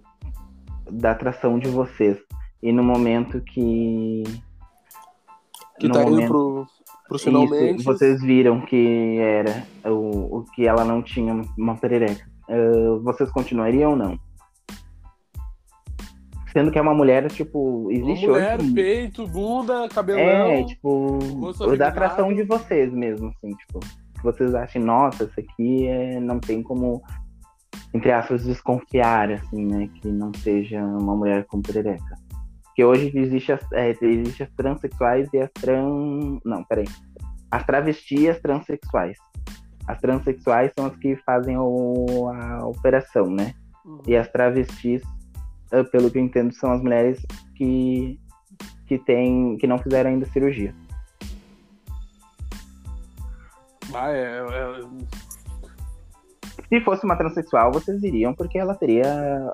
da atração de vocês. E no momento que. Que no tá indo momento- pro, pro finalmente. Isso, vocês viram que era o, o que ela não tinha uma perereca. Ah, vocês continuariam ou não? Sendo que é uma mulher, tipo, Uma existe mulher, hoje. peito, bunda, cabelão. É, tipo, da atração de vocês mesmo, assim, tipo, que vocês achem, nossa, isso aqui é, não tem como, entre aspas, desconfiar, assim, né, que não seja uma mulher com perereca. Porque hoje existe as, é, existe as transexuais e as trans... Não, peraí. As travestis e as transexuais. As transexuais são as que fazem o- a operação, né? Uhum. E as travestis, eh, pelo que eu entendo, são as mulheres que, que, tem, que não fizeram ainda cirurgia. Ah, é, é- Se fosse uma transexual, vocês iriam porque ela teria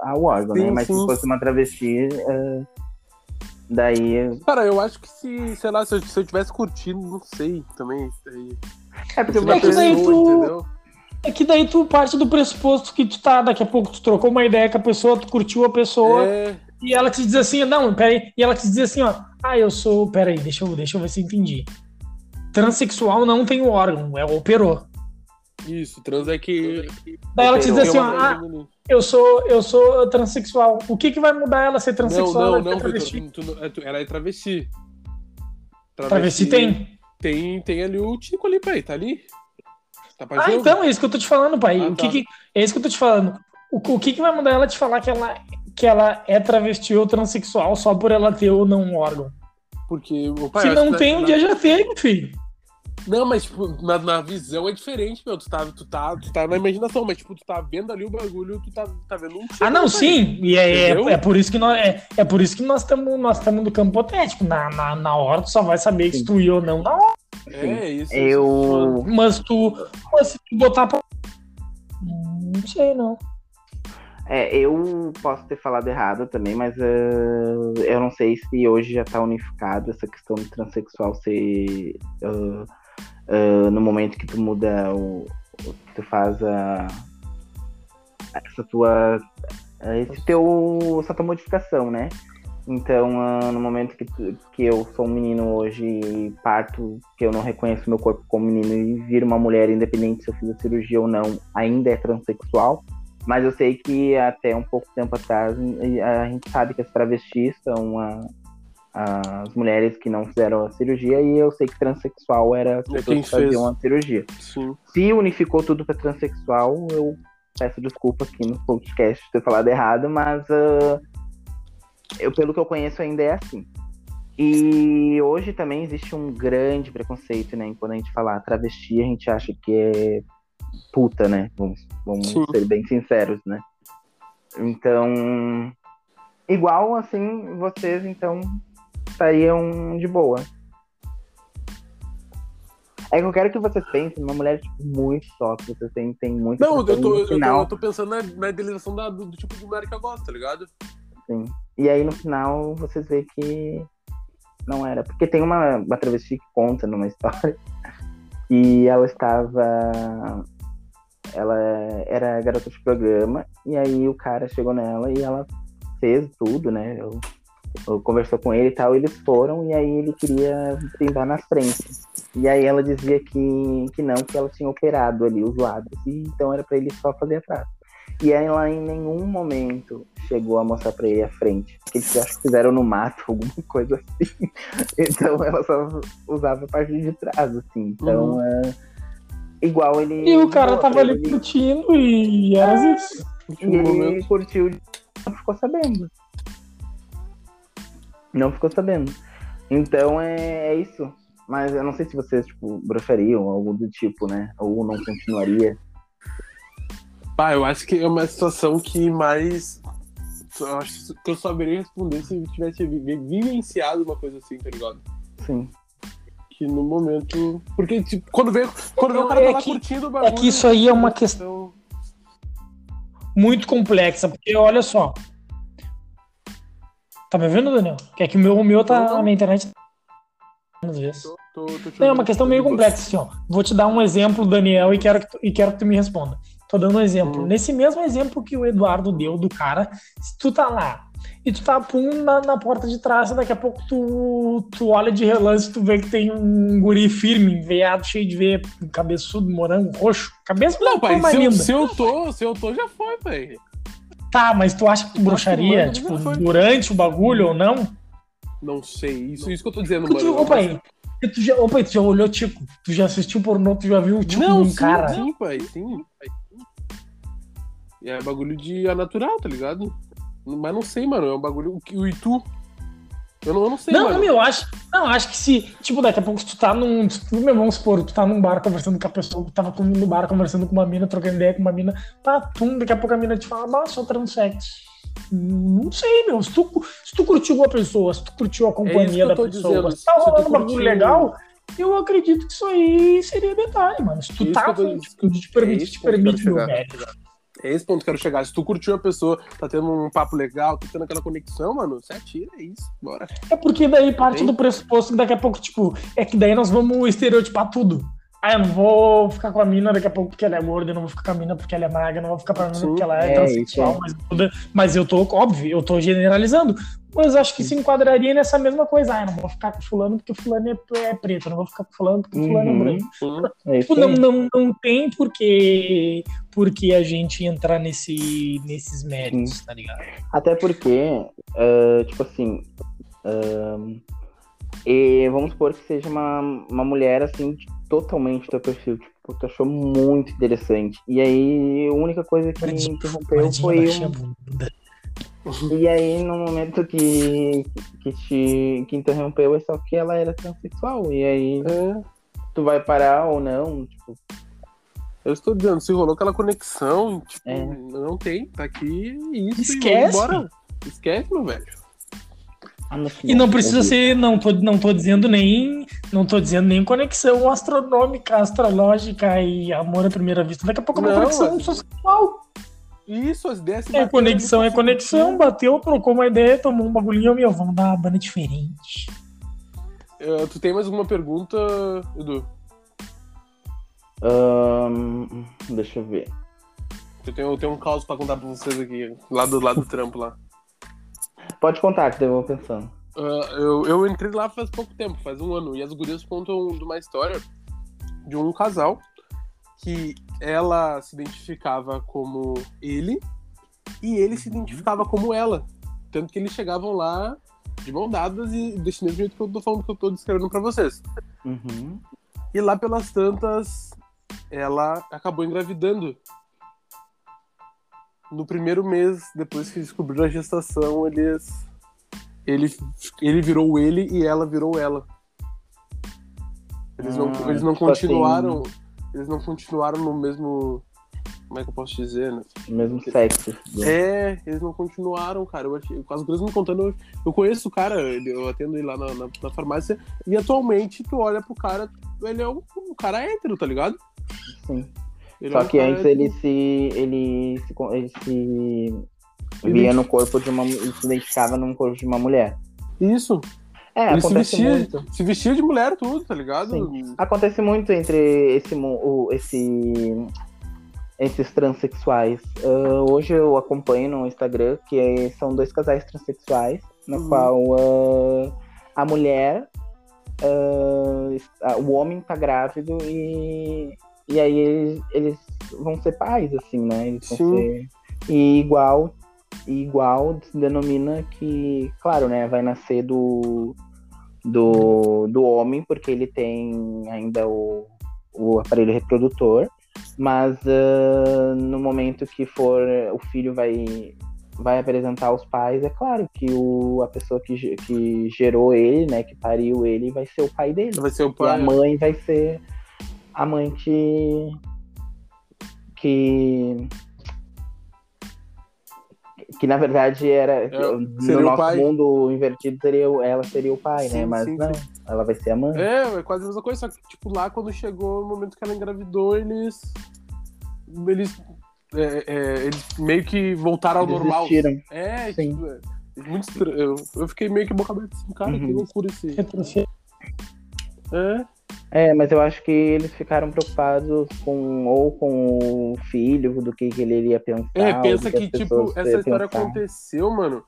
a o órgão, Sim, né? Mas sim. se fosse uma travesti, eh, daí. Cara, eu acho que se, sei lá, se eu, se eu tivesse curtindo, não sei também. isso aí. É porque da É que vocês. daí pessoa, tu- entendeu? É que daí tu parte do pressuposto que tu tá, daqui a pouco tu trocou uma ideia com a pessoa, tu curtiu a pessoa, É, e ela te diz assim, não, peraí, e ela te diz assim, ó, ah, eu sou, peraí, deixa eu, deixa eu ver se eu entendi. Transexual não tem o órgão, é operou. Isso, trans é que. Daí ela te diz assim, ó, ah, eu sou, eu sou transexual. O que que vai mudar ela ser não, transexual? não, ela ser não, travesti? Vitor. tu não- é, tu- Ela é travesti. Travesti tem. Tem, tem ali o Tico ali, pai, tá ali. Tá Ah, jogo. então, é isso que eu tô te falando, pai. Ah, o que tá. que, é isso que eu tô te falando. O, o que que vai mudar ela te falar que ela, que ela é travesti ou transexual só por ela ter ou não um órgão? Porque o pai. Se não tem, na- um dia já teve, filho. Não, mas tipo, na, na visão é diferente, meu. Tu tá, tu, tá, tu tá na imaginação, mas tipo, tu tá vendo ali o bagulho, tu tá, tá vendo um. Ah, não, pai. sim. E é, é, é por isso que nós é, é por isso que nós estamos nós estamos no campo hipotético. Na, na, na hora tu só vai saber que se tu ia ou não na hora. É, isso. Eu. Mas tu. Mas se tu botar pra. Não sei, não. É, eu posso ter falado errado também, mas eh, eu não sei se hoje já tá unificado essa questão do transexual ser ah, ah, no momento que tu muda o. tu faz a. essa tua. esse teu. essa tua modificação, né? Então, ah, no momento que, tu- que eu sou um menino hoje parto, que eu não reconheço meu corpo como menino e viro uma mulher, independente se eu fiz a cirurgia ou não, ainda é transexual. Mas eu sei que até um pouco tempo atrás a gente sabe que as travestis são a- as mulheres que não fizeram a cirurgia e eu sei que transexual era as pessoas quem que faziam fez. a cirurgia. Sim. Se unificou tudo para transexual, eu peço desculpa aqui no podcast ter falado errado, mas ah, eu, pelo que eu conheço ainda é assim. E hoje também existe um grande preconceito, né? Quando a gente fala travesti, a gente acha que é puta, né? Vamos, vamos Sim. ser bem sinceros, né? Então, igual assim, vocês então estariam de boa. É que eu quero que vocês pensem numa mulher tipo, muito top, vocês têm, têm muito Não, eu tô, eu, tô, eu tô pensando na, na idealização da- do, do tipo de mulher que eu gosto, tá ligado? Sim. E aí no final vocês veem que não era. Porque tem uma, uma travesti que conta numa <laughs> história e ela estava. Ela era garota de programa, e aí o cara chegou nela e ela fez tudo, né? Eu conversou com ele e tal, eles foram, e aí ele queria brindar na frente. E aí ela dizia que, que não, que ela tinha operado ali os lados. E então era pra ele só fazer atrás. E aí ela em nenhum momento chegou a mostrar pra ele a frente. Porque eles acho que fizeram no mato, <laughs> alguma coisa assim. Então ela só usava a parte de trás, assim. Então Uhum. é. Igual ele. E o cara tava ali ele- curtindo e era isso. E Um ele curtiu, não ficou sabendo. Não ficou sabendo. Então é, é isso. Mas eu não sei se vocês, tipo, brochariam, algo do tipo, né? Ou não continuaria. Pá, eu acho que é uma situação que mais. Eu acho que eu saberia responder se eu tivesse vi- vi- vivenciado uma coisa assim, tá ligado? Sim. Que no momento. Porque, tipo, quando vê, quando vê o cara É tá lá que- curtindo o bagulho. É que isso aí é uma questão muito complexa, porque olha só. Tá me vendo, Daniel? Que é que o meu, o meu tá. A minha internet tá. Às vezes. Tô- tô- tô te Não, é uma ouvindo. questão meio complexa, assim, ó. Vou te dar um exemplo, Daniel, e quero que tu, e quero que tu me responda. Tô dando um exemplo. Hum. Nesse mesmo exemplo que o Eduardo deu do cara, se tu tá lá e tu tá pum na, na porta de trás, e daqui a pouco tu, tu olha de relance, tu vê que tem um guri firme, veado, cheio de veia, cabeçudo, morango, roxo. Cabeça Não, pai, mais se eu, se eu tô, se eu tô, já foi, pai. Tá, mas tu acha que tu bruxaria, filmando, tipo, foi. durante o bagulho ou não? Não sei. Isso, isso que eu tô dizendo, Porque mano. opa, aí, tu já, opa, aí, tu já olhou, Tico? Tu já assistiu pornô, tu já viu, tipo, não, um sim, cara... sim, pai, sim. pai, sim. E é bagulho de a natural, tá ligado? Mas não sei, mano. É um bagulho. O o Itu. Eu não, eu não sei, Não, mano. eu acho, não, acho que se, tipo, daqui a pouco se tu tá num, meu, vamos supor, tu tá num bar conversando com a pessoa, tu tava no bar conversando com uma mina, trocando ideia com uma mina, pá, tum, daqui a pouco a mina te fala, bah, sou transexo. Não sei, meu, se tu, se tu curtiu a pessoa, se tu curtiu a É companhia eu da pessoa, dizendo, se tá rolando um bagulho legal, eu acredito que isso aí seria detalhe, mano. Se tu Isso tá, que eu tô- afim, te permite, é te permite, meu chegar. É esse ponto que eu quero chegar. Se tu curtiu a pessoa, tá tendo um papo legal, tá tendo aquela conexão, mano, você atira, é isso. Bora. É porque daí parte do pressuposto que daqui a pouco, tipo, é que daí nós vamos estereotipar tudo. Ah, eu não vou ficar com a mina daqui a pouco porque ela é gorda, eu não vou ficar com a mina porque ela é magra, eu não vou ficar com a mina Sim, porque ela é, é, transexual, isso mas, mas eu tô, óbvio, eu tô generalizando. Mas acho que se enquadraria nessa mesma coisa. Ah, eu não vou ficar com fulano porque fulano é, é preto, eu não vou ficar com fulano porque fulano é Uhum. branco. Hum, É Tipo, não, não, não tem porque, porque a gente entrar nesse, nesses méritos, tá ligado? Até porque, ah, tipo assim, ahn, e vamos supor que seja uma, uma mulher assim, totalmente teu perfil, tipo, tu achou muito interessante. E aí, a única coisa que Bonitinho, interrompeu foi um, bunda. <laughs> E aí, no momento que, que te que interrompeu, é só que ela era transexual. E aí, é. tu vai parar ou não? Tipo, Eu estou dizendo, se rolou aquela conexão, tipo, É. não tem, tá aqui, isso, Esquece. e. Esquece, meu velho. Ah, E não precisa ser, não tô, não tô dizendo nem, não tô dizendo nem conexão astronômica, astrológica e amor à primeira vista. Daqui a pouco é uma Não, conexão mas- sexual. Isso, as ideias se É conexão, é conexão. Bateu, trocou uma ideia, tomou um bagulhinho, meu, vamos dar uma banda diferente. Eh, tu tem mais alguma pergunta, Edu? Ahn, deixa eu ver. Eu tenho, eu tenho um caos pra contar pra vocês aqui, lá do lado do trampo lá. Pode contar, que daí eu vou pensando. Ah, eu, eu entrei lá faz pouco tempo, faz um ano, e as gurias contam de uma história de um casal que ela se identificava como ele e ele se identificava como ela. Tanto que eles chegavam lá de mão dadas e desse mesmo jeito que eu tô falando que eu tô descrevendo pra vocês. Uhum. E lá pelas tantas, ela acabou engravidando. No primeiro mês, depois que descobriram a gestação, eles. Ele, ele virou ele e ela virou ela. Eles não, Ah, eles não tipo continuaram. Eles não continuaram no mesmo. Como é que eu posso dizer, né? Mesmo sexo. É, eles não continuaram, cara. Eu com as gurias me contando, eu, eu conheço o cara, eu atendo ele lá na, na, na farmácia, e atualmente tu olha pro cara, ele é um, um cara hétero, tá ligado? Sim. Ele Só que cara antes ele se. ele se, ele se via no corpo de uma. Ele se identificava num corpo de uma mulher. Isso. É, ele se vestia, muito. se vestia de mulher, tudo, tá ligado? Acontece muito entre esse, o- esse, esses transexuais. Ah, hoje eu acompanho no Instagram que é- são dois casais transexuais, no Uhum. qual ah, a mulher ah, o homem tá grávido e, e aí eles, eles vão ser pais, assim, né? Eles vão Sim. ser. E igual, igual se denomina que, claro, né, vai nascer do, do, do homem, porque ele tem ainda o, o aparelho reprodutor, mas ah, no momento que for o filho vai vai apresentar aos pais, é claro que o, a pessoa que, que gerou ele, né, que pariu ele, vai ser o pai dele. Vai ser o E a pai. mãe vai ser a mãe que. que. Que na verdade era. seria no o nosso pai. mundo invertido, seria, o- ela seria o pai, né? Sim, Mas sim, não, sim. ela vai ser a mãe. É, é quase a mesma coisa, só que, tipo, lá quando chegou o momento que ela engravidou, eles. Eles. é, é, eles meio que voltaram ao Eles normal. desistiram. É, Sim. tipo, é, muito estranho. Eu, eu fiquei meio que boca aberta assim, cara, que Uhum. loucura esse. É, É, mas eu acho que eles ficaram preocupados com ou com o filho, do que, que ele iria pensar. é pensa que, as tipo, essa história pensar. aconteceu, mano.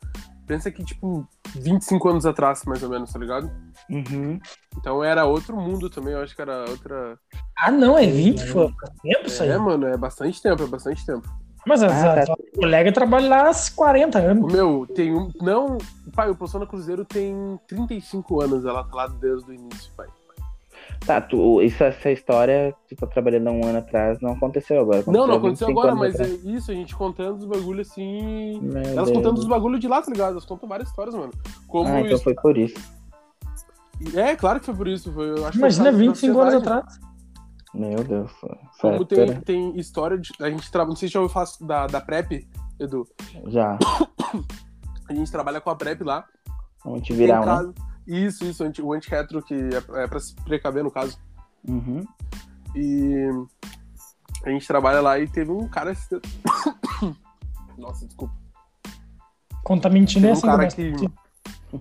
Pensa que, tipo, 25 anos atrás, mais ou menos, tá ligado? Uhum. Então era outro mundo também, eu acho que era outra. Ah, não, é 20? Foi faz tempo isso aí. É, mano, é bastante tempo, é bastante tempo. Mas a, Ah, tá. tua colega trabalha lá há 40 O anos. meu, tem um. Não, pai, o Persona Cruzeiro tem 35 anos, ela tá lá desde o início, pai. Tá, tu, isso, essa história que tu tá trabalhando há um ano atrás não aconteceu agora. Não, não há aconteceu 25 agora, mas é isso, a gente contando os bagulhos assim. Meu Elas Deus. contando os bagulhos de lá, tá ligado? Elas contam várias histórias, mano. Como Ah, então isso- foi por isso. É, claro que foi por isso. Foi, eu acho que Imagina foi por causa da 25 anos atrás. Meu Deus. Como tem, época tem história de. A gente trabalha. Não sei se já ouviu falar da, da PrEP, Edu. Já. <coughs> A gente trabalha com a PrEP lá. Vamos te virar, né? caso- Isso, isso, o anti-retro, que é, é pra se precaver, no caso. Uhum. E a gente trabalha lá e teve um cara. <coughs> Nossa, desculpa. Quando tá mentindo é Tem um assim cara que-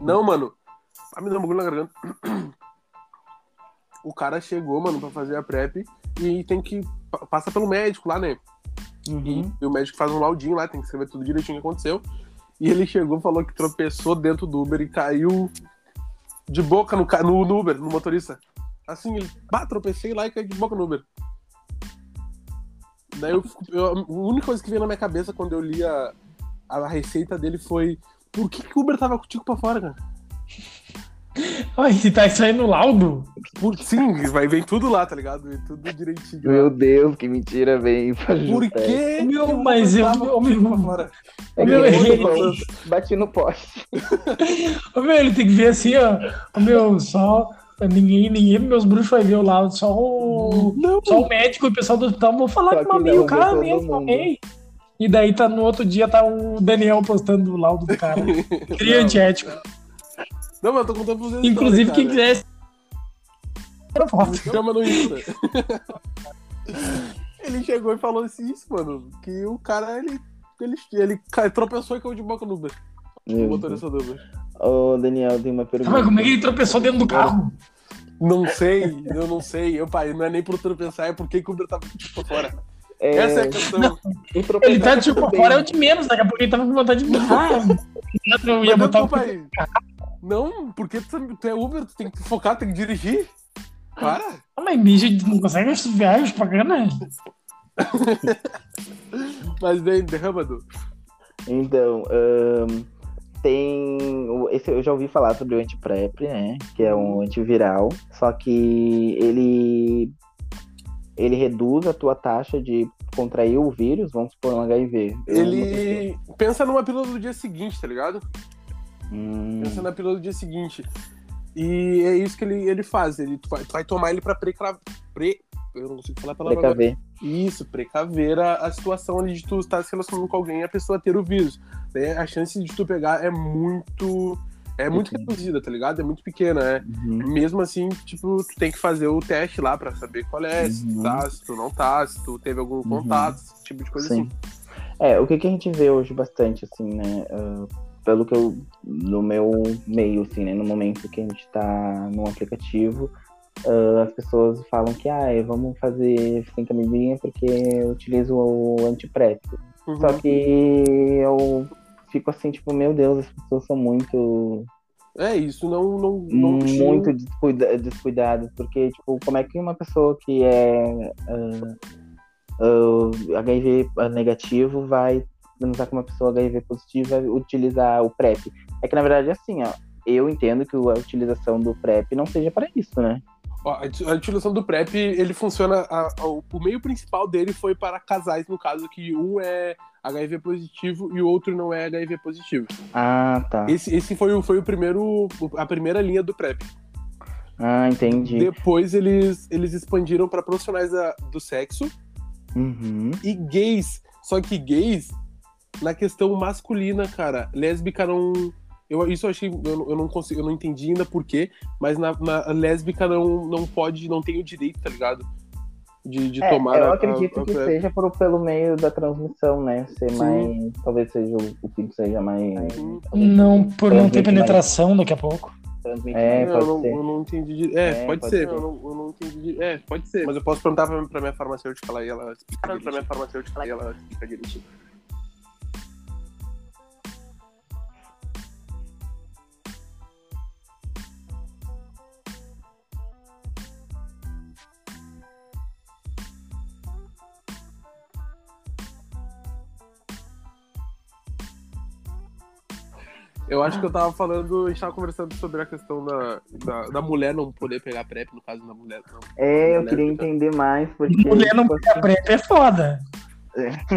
Não, mano. Ah, me deu um bagulho na garganta. <coughs> O cara chegou, mano, pra fazer a PrEP e tem que. pa- Passa pelo médico lá, né? E, Uhum. e o médico faz um laudinho lá, tem que escrever tudo direitinho o que aconteceu. E ele chegou e falou que tropeçou dentro do Uber e caiu de boca no, no, no Uber, no motorista. Assim, ele, bah, tropecei lá e caí de boca no Uber. Daí eu, eu- a única coisa que veio na minha cabeça quando eu li a, a receita dele foi: por que, que o Uber tava contigo pra fora, cara? Ai, se tá saindo laudo. Por, sim, vai, vem tudo lá, tá ligado? Vem tudo direitinho. lá. Meu Deus, que mentira, vem. Por que? Meu, mas eu- eu- contigo eu- pra fora? É Meu, ele- bati no poste. <laughs> Ô, meu, ele tem que ver assim, ó. Ô, meu, só. Ninguém, ninguém meus bruxos vai ver o laudo, só o. Não, Só o médico e o pessoal do hospital vão falar Só que mamei o cara mesmo, mamei. E daí tá no outro dia tá o Daniel postando o laudo do cara. <laughs> Cria Não. Não, mas eu tô contando pra vocês. Inclusive, história, quem cara. quiser. Tira foto. Chama no Insta. <laughs> ele chegou e falou assim, isso, mano, que o cara, ele, ele, ele tropeçou e caiu de boca no Uber. O motorista do Uber. Ô, Daniel, tem uma pergunta. Mas como é que ele tropeçou dentro do carro? Não sei, eu não sei. Eu, pai, não é nem por tropeçar, é porque que o Uber tava tipo fora. É, Essa é a questão. o tropeçar Ele tá tipo fora, é o de menos. Daqui a pouco ele tava com vontade de. Ah, eu ia botar não, o. pai. Não, porque tu, tu é Uber, tu tem que focar, tem que dirigir. Para. Ah, mas bicho, não consegue viagem pagando? <laughs> Mas vem, derrama, Du. Então, ahn, tem. Esse eu já ouvi falar sobre o antiprep, né? Que é um antiviral. Só que ele. Ele reduz a tua taxa de contrair o vírus, vamos supor, um HIV. Eu. Ele pensa numa pílula do dia seguinte, tá ligado? Hum, Pensa na pílula do dia seguinte. E é isso que ele, ele faz. Ele tu vai, vai tomar ele pra precra... pre... Eu não consigo falar a palavra agora. precaver. Isso, precaver a, a situação ali de tu estar se relacionando com alguém e a pessoa ter o vírus. Daí a chance de tu pegar é muito. É muito Pequena. reduzida, tá ligado? É muito pequena, é. Uhum. Mesmo assim, tipo, tu tem que fazer o teste lá pra saber qual é, se tu Uhum. tá, se tu não tá, se tu teve algum contato, esse tipo de coisa Sim. assim. É, o que, que a gente vê hoje bastante, assim, né? ah, pelo que eu. No meu meio, assim, né? No momento que a gente tá no aplicativo, ah, as pessoas falam que, ah, vamos fazer sem camisinha porque eu utilizo o antiprep. Uhum. Só que eu fico assim, tipo, meu Deus, as pessoas são muito É, isso não, não, não muito descuida, porque, tipo, como é que uma pessoa que é ah, ah, HIV negativo vai transar com uma pessoa HIV positiva utilizar o PrEP? É que, na verdade, assim, ó, eu entendo que a utilização do PrEP não seja para isso, né? Ó, a ut- a utilização do PrEP, ele funciona. a- a- o o meio principal dele foi para casais, no caso, que um é HIV positivo e o outro não é HIV positivo. Ah, tá. Esse, esse foi, o, foi o primeiro. a primeira linha do PrEP. Ah, entendi. Depois eles, eles expandiram para profissionais da- do sexo Uhum. e gays. Só que gays, na questão masculina, cara, lésbica não. Eu, isso eu achei. Eu, não- eu não consigo, eu não entendi ainda por quê, mas na, na lésbica não, não pode, não tem o direito, tá ligado? De, de É, tomar eu a- acredito a- a que seja por, pelo meio da transmissão, né? Ser Sim. mais. Talvez seja o, o pinto seja mais. Sim. Não, por não ter Transmite mais. penetração daqui a pouco. Transmite É, mais, eu, pode não, ser. eu não entendi. de- É, É, pode, pode ser. ser. Eu não, eu não entendi. de- É, pode ser. Mas eu posso perguntar pra, pra minha farmacêutica lá e ela explica. Pra minha farmacêutica lá e ela explica direitinho. Eu acho que eu tava falando, a gente tava conversando sobre a questão da, da, da mulher não poder pegar PrEP, no caso da mulher. Não. É, eu Mulher queria fica- entender mais, porque. Mulher não tipo, pega PrEP é foda. <laughs>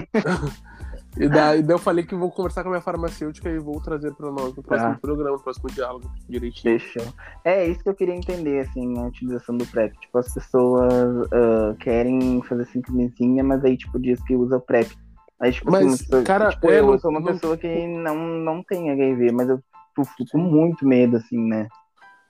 E daí, daí eu falei que vou conversar com a minha farmacêutica e vou trazer pra nós no próximo Tá. programa, no próximo diálogo, direitinho. Fechou. É isso que eu queria entender, assim, a utilização do PrEP. Tipo, as pessoas ah, querem fazer sincronizinha, mas aí, tipo, diz que usa o PrEP. Aí, tipo, Mas, assim, cara, tipo, é, eu não- sou uma não- pessoa que não, não tem HIV, mas eu fico com muito medo, assim, né?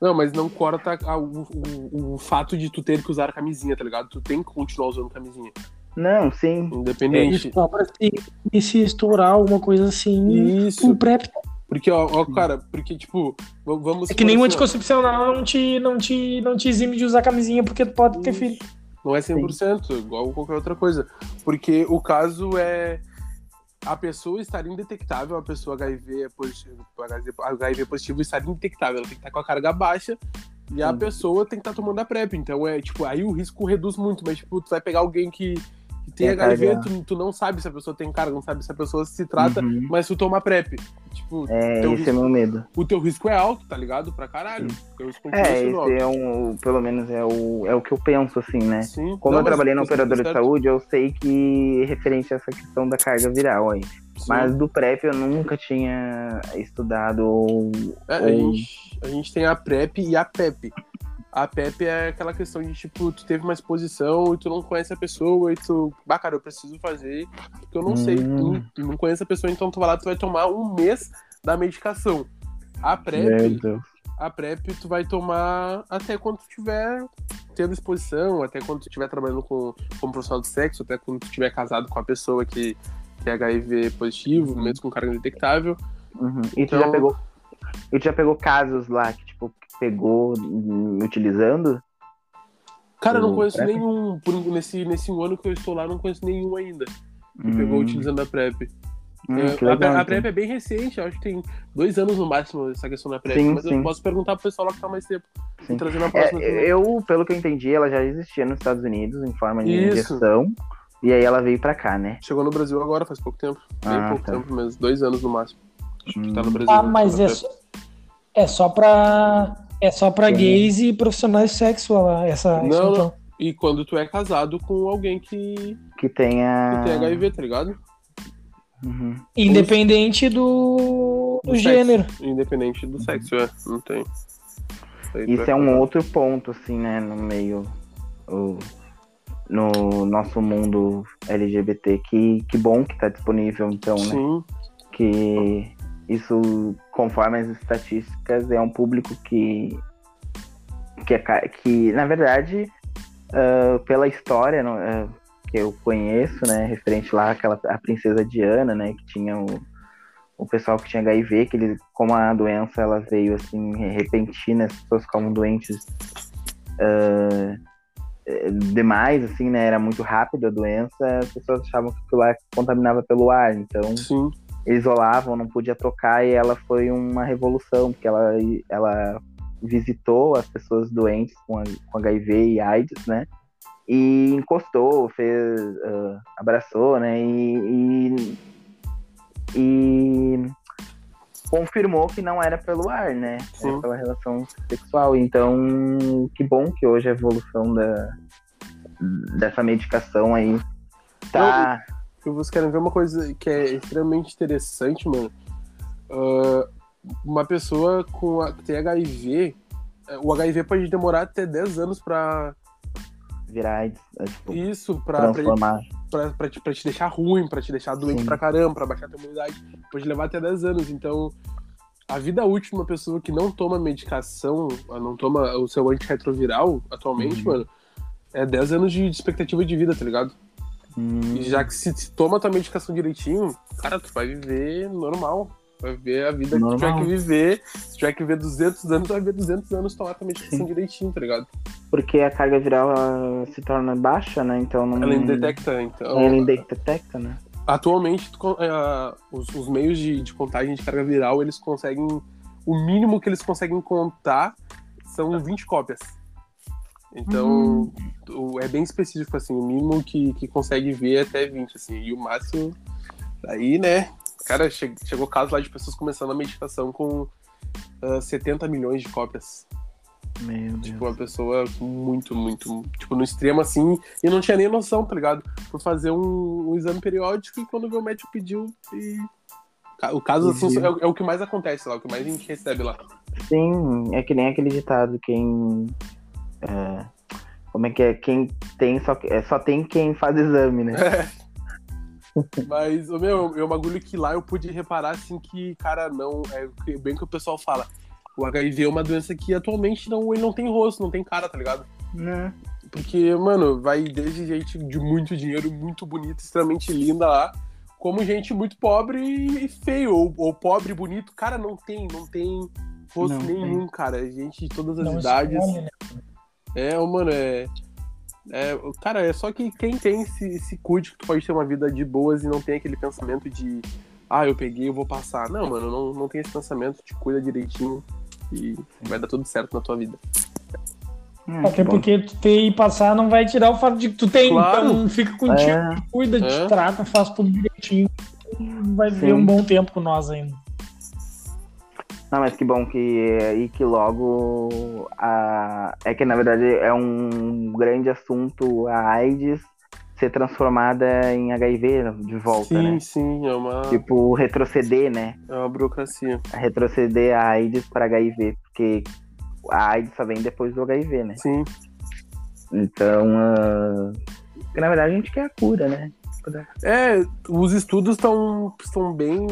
Não, mas não corta a- o, o, o fato de tu ter que usar camisinha, tá ligado? Tu tem que continuar usando camisinha. Não, sim. Independente. Só pra se, e se estourar alguma coisa assim, Isso. o PrEP Porque, ó, ó, cara, porque, tipo, vamos. é que nenhum assim, anticoncepcional não te, não, te, não te exime de usar camisinha porque tu pode ter filho. Não é 100%, igual qualquer outra coisa. Porque o caso é a pessoa estar indetectável, a pessoa HIV é positivo, HIV positivo estar indetectável, ela tem que estar com a carga baixa e a Sim. pessoa tem que estar tomando a PrEP. Então é, tipo, aí o risco reduz muito, mas tipo, tu vai pegar alguém que, que tem a HIV, tu, tu não sabe se a pessoa tem carga, não sabe se a pessoa se trata, Uhum. mas tu toma PrEP. Tipo, É, esse é risco- meu medo. o teu risco é alto, tá ligado? Pra caralho. É, esse é um, pelo menos é o, é o que eu penso, assim, né? Sim. Como Não, eu trabalhei na tá operadora de saúde, eu sei que referente a essa questão da carga viral aí. Sim. Mas do PrEP eu nunca tinha estudado ou. É, a, ou- gente, a gente tem a PrEP e a PEP. A PEP é aquela questão de, tipo, tu teve uma exposição e tu não conhece a pessoa e tu, bah, cara, eu preciso fazer, porque eu não sei, Hum. tu, tu não conhece a pessoa, então tu vai lá, tu vai tomar um mês da medicação. A PrEP, Deus. a PrEP tu vai tomar até quando tu tiver tendo exposição, até quando tu estiver trabalhando com, como profissional de sexo, até quando tu estiver casado com a pessoa que, que é HIV positivo, Uhum. mesmo com carga detectável. Uhum. E tu Então- já pegou. E tu já pegou casos lá tipo, que pegou hum, utilizando? Cara, eu não O conheço PrEP? nenhum. Por, nesse, nesse ano que eu estou lá, não conheço nenhum ainda que Hum, pegou utilizando a PrEP. hum, É, a, legal, a então. PrEP é bem recente, eu acho que tem dois anos no máximo essa questão da PrEP. Sim, mas sim. eu posso perguntar pro pessoal lá que tá mais tempo. Sim. Trazer na É, próxima também. eu, pelo que eu entendi, ela já existia nos Estados Unidos em forma de Isso. injeção. E aí ela veio pra cá, né? Chegou no Brasil agora, faz pouco tempo. Bem Ah, pouco tá. tempo mesmo, dois anos no máximo. Acho que tá no Hum. Brasil. Ah, mas é só, é só pra. É só pra Sim. gays e profissionais sexo lá, essa. Não, não. então. E quando tu é casado com alguém que, Que tenha. que tem HIV, tá ligado? Uhum. Independente do, do Do gênero. sexo. Independente do sexo, é. Não tem. Aí Isso é um casado. outro ponto, assim, né, no meio. o- no nosso mundo LGBT. Que, que bom que tá disponível, então, né? Sim. Que isso, conforme as estatísticas, é um público que. Que, é que na verdade, ah, pela história ah, que eu conheço, né, referente lá àquela a princesa Diana, né, que tinha o, o pessoal que tinha HIV, que ele, como a doença ela veio assim repentina, as pessoas ficavam doentes eh, demais, assim, né, era muito rápido a doença, as pessoas achavam que aquilo lá contaminava pelo ar, então Sim. Isolavam, não podia tocar, e ela foi uma revolução, porque ela, ela visitou as pessoas doentes com, com HIV e AIDS, né? E encostou, fez, uh, abraçou, né? E, e, e, confirmou que não era pelo ar, né? Era pela relação sexual. Então, que bom que hoje a evolução da, dessa medicação aí tá. Eu, vocês querem ver uma coisa que é extremamente interessante, mano? Uh, uma pessoa com a, que tem HIV, é, o HIV pode demorar até 10 anos pra. Virar AIDS. É, tipo, Isso, pra, transformar. Pra, pra, te, pra te deixar ruim, pra te deixar doente Sim. pra caramba, pra baixar a tua imunidade. Pode levar até 10 anos. Então, a vida útil de uma pessoa que não toma medicação, não toma o seu antirretroviral atualmente, uhum. mano, é 10 anos de expectativa de vida, tá ligado? Hum. E já que se, se toma tua medicação direitinho, cara, tu vai viver normal. Vai viver a vida normal. que tu tiver que viver. Se tiver que viver 200 anos, tu vai viver 200 anos tomar tua medicação Sim. direitinho, tá ligado? Porque a carga viral se torna baixa, né? Então não. Ela indetecta, então. Ela indetecta, né? Atualmente, uh, os, os, meios de, de contagem de carga viral, eles conseguem. O mínimo que eles conseguem contar são 20 cópias. Então, hum. é bem específico, assim, o mínimo que, que consegue ver é até 20, assim, e o máximo, aí, né, cara, che chegou caso lá de pessoas começando a meditação com uh, ah, 70 milhões de cópias. Meu tipo, Deus. uma pessoa muito, muito, tipo, no extremo, assim, e não tinha nem noção, tá ligado? Foi fazer um, um exame periódico e quando o meu médico pediu, e... O caso, assim, é, é, o que mais acontece lá, o que mais a gente recebe lá. Sim, é que nem aquele ditado, quem é, como é que é? Quem tem só, é, só tem quem faz exame, né? É. Mas, o meu, é um bagulho que lá eu pude reparar, assim, que, cara, não. É bem que o pessoal fala. O HIV é uma doença que atualmente não, ele não tem rosto, não tem cara, tá ligado? Né? Porque, mano, vai desde gente de muito dinheiro, muito bonita, extremamente linda lá, como gente muito pobre e feio, ou, ou pobre bonito. Cara, não tem, não tem rosto não nenhum, tem. cara. Gente de todas as não idades. Escolhe, né? É, mano, é. É, cara, é só que quem tem se, se cuide que tu pode ter uma vida de boas e não tem aquele pensamento de ah, eu peguei, eu vou passar. Não, mano, não, não tem esse pensamento, te cuida direitinho e vai dar tudo certo na tua vida. Hum, Até porque tu ter e passar não vai tirar o fato de que tu tem, claro. então fica contigo, é. cuida, te é. trata, faz tudo direitinho. Vai ver um bom tempo com nós ainda. Não, mas que bom que e que logo a, é que na verdade é um grande assunto a AIDS ser transformada em HIV de volta, sim, né? Sim, é uma tipo retroceder, né? É uma burocracia. Retroceder a AIDS para HIV, porque a AIDS só vem depois do HIV, né? Sim. Então, uh, na verdade a gente quer a cura, né? É, os estudos estão estão bem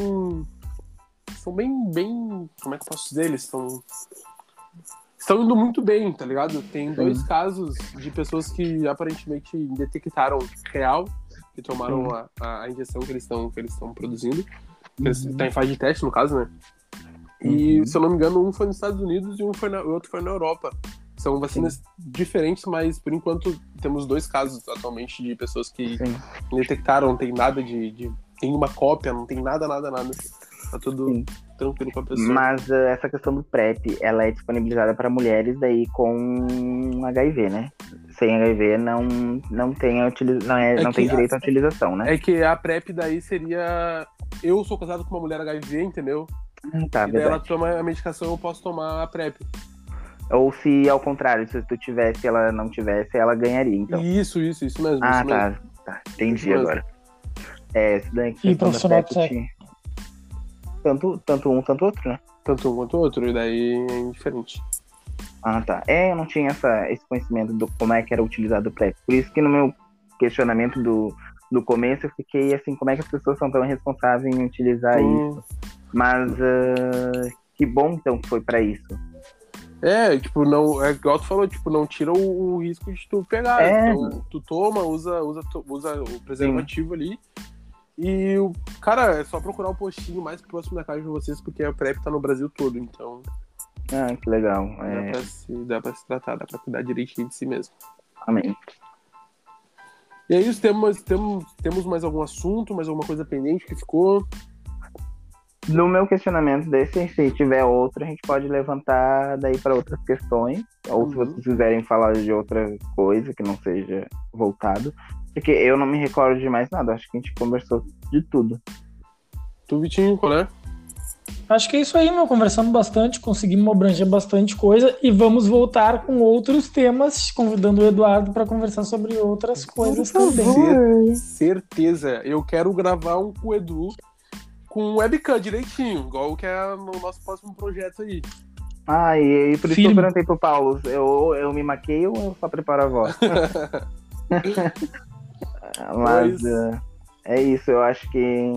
são bem, bem. Como é que eu posso dizer? Eles estão. Estão indo muito bem, tá ligado? Tem dois casos de pessoas que aparentemente detectaram real, que tomaram a, a, injeção que eles estão que eles estão produzindo. Uhum. Estão em fase de teste, no caso, né? E, uhum. se eu não me engano, um foi nos Estados Unidos e um foi na, o outro foi na Europa. São vacinas Sim. diferentes, mas por enquanto temos dois casos atualmente de pessoas que Sim. detectaram, não tem nada de, de. Tem uma cópia, não tem nada, nada, nada. Tá tudo Sim. tranquilo com a pessoa. Mas uh, essa questão do PrEP, ela é disponibilizada para mulheres daí com HIV, né? Sem HIV não, não, tem, utiliza, não, é, é não tem direito a, à utilização, né? É que a PrEP daí seria. Eu sou casado com uma mulher HIV, entendeu? Hum, tá, e daí ela toma a medicação, eu posso tomar a PrEP. Ou se ao contrário, se tu tivesse ela não tivesse, ela ganharia, então. Isso, isso, isso mesmo. Ah, isso tá. Mesmo. Tá, entendi agora. É, isso daí que e profissional PrEP, tanto, tanto um, tanto outro, né? Tanto um quanto outro, e daí é indiferente. Ah, tá. É, eu não tinha essa, esse conhecimento do como é que era utilizado o PrEP. Por isso que no meu questionamento do, do começo eu fiquei assim, como é que as pessoas são tão responsáveis em utilizar hum. isso? Mas uh, que bom então que foi para isso. É, tipo, não. É igual tu falou, tipo, não tira o, o risco de tu pegar. É. Então, tu toma, usa, usa, usa o preservativo Sim. ali e, o cara, é só procurar o postinho mais próximo da casa de vocês, porque a PrEP tá no Brasil todo, então. Ah, que legal. Dá, é... pra se, dá pra se tratar, dá pra cuidar direitinho de si mesmo. Amém. E é isso, temos, temos, temos mais algum assunto, mais alguma coisa pendente que ficou? no meu questionamento desse, se tiver outro, a gente pode levantar daí para outras questões. Ou se Uhum. vocês quiserem falar de outra coisa que não seja voltado. Porque eu não me recordo de mais nada. Acho que a gente conversou de tudo. Tu, Vitinho, qual é? Acho que é isso aí, meu. Conversamos bastante, conseguimos abranger bastante coisa e vamos voltar com outros temas, convidando o Eduardo para conversar sobre outras coisas também. Cer- certeza. Eu quero gravar um com o Edu com webcam direitinho, igual que é no nosso próximo projeto aí. Ah, e, e por isso que Firme. eu perguntei pro Paulo, eu, eu me maqueio ou eu só preparo a voz? <laughs> <laughs> Mas Pois. é isso, eu acho que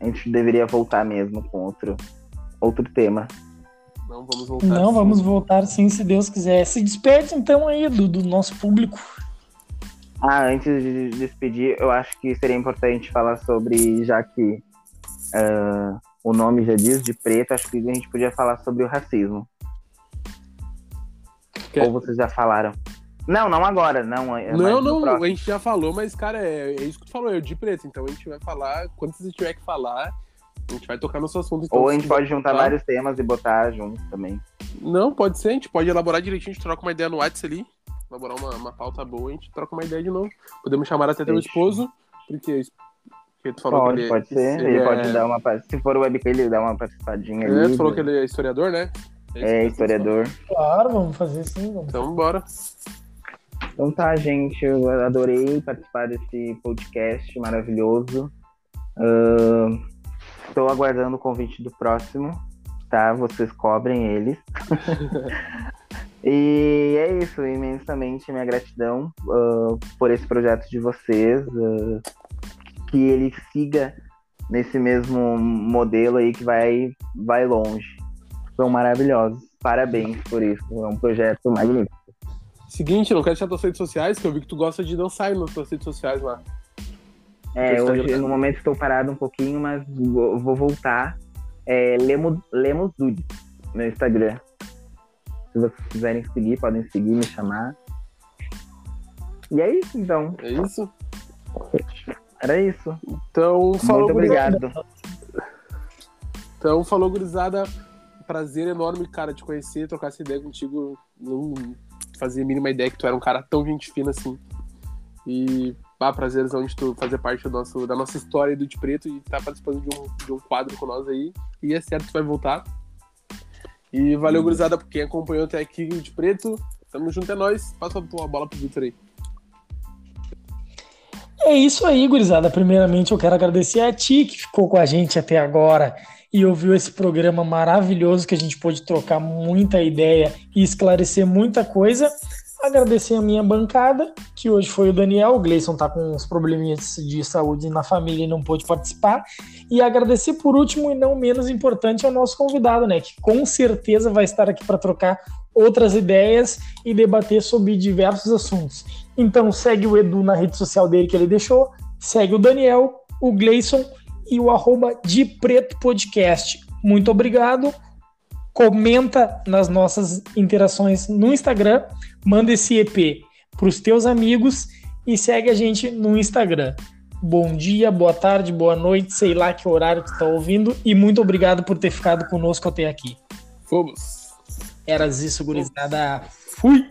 a gente deveria voltar mesmo com outro, outro tema. Não, vamos voltar. Não, sim. vamos voltar sim, se Deus quiser. Se despede então aí do, do nosso público. Ah, antes de despedir, eu acho que seria importante falar sobre, já que ah, o nome já diz de preto, acho que a gente podia falar sobre o racismo. Quer- Ou vocês já falaram? Não, não agora, não. é Não, não, próximo. a gente já falou, mas, cara, é, é isso que tu falou, é o de preto. Então a gente vai falar, quando você tiver que falar, a gente vai tocar no seu assunto. Então, Ou a gente pode juntar falar- vários temas e botar junto também. Não, pode ser, a gente pode elaborar direitinho, a gente troca uma ideia no WhatsApp ali, elaborar uma, uma pauta boa, a gente troca uma ideia de novo. Podemos chamar até teu esposo, porque, porque tu falou Pode, que ele, pode ser. ele Ele é, pode dar uma. Se for o webcam, ele dá uma participadinha é, ali. tu falou que ele é historiador, né? É historiador. Claro, vamos fazer sim. Vamos. Então, bora. Então tá, gente. Eu adorei participar desse podcast maravilhoso. Estou aguardando o convite do próximo, tá? Vocês cobrem eles. <laughs> e é isso, imensamente minha gratidão ah, por esse projeto de vocês. ah, que ele siga nesse mesmo modelo aí que vai, vai longe. São maravilhosos. Parabéns por isso. É um projeto magnífico. Seguinte, não quero deixar tuas redes sociais, que eu vi que tu gosta de dançar nas tuas redes sociais lá. É, hoje no momento estou parado um pouquinho, mas vou, vou voltar. É Lemo, Lemos Dudes, meu Instagram. Se vocês quiserem seguir, podem seguir, me chamar. E é isso, então. É isso? Era isso. Então, falou, Muito gurizada. obrigado. Então, falou, gurizada. Prazer enorme, cara, te conhecer, trocar essa ideia contigo. Não fazia a mínima ideia que tu era um cara tão gente fina assim. E, pá, prazerzão de tu fazer parte do nosso, da nossa história do de preto e estar participando de um, de um quadro com nós aí. E é certo que tu vai voltar. E valeu, gurizada, por quem acompanhou até aqui o de preto. Tamo junto, é nóis. Passa a bola pro Victor aí. É isso aí, gurizada. Primeiramente, eu quero agradecer a ti que ficou com a gente até agora e ouviu esse programa maravilhoso que a gente pôde trocar muita ideia e esclarecer muita coisa. Agradecer a minha bancada, que hoje foi o Daniel. O Gleison tá com uns probleminhas de saúde na família e não pôde participar. E agradecer por último e não menos importante ao nosso convidado, né? Que com certeza vai estar aqui para trocar outras ideias e debater sobre diversos assuntos. Então segue o Edu na rede social dele que ele deixou, segue o Daniel, o Gleison e o arroba de Preto Podcast. Muito obrigado. Comenta nas nossas interações no Instagram, manda esse EP para os teus amigos e segue a gente no Instagram. Bom dia, boa tarde, boa noite, sei lá que horário tu tá ouvindo e muito obrigado por ter ficado conosco até aqui. Fomos! Eras isso, gurizada. Fui!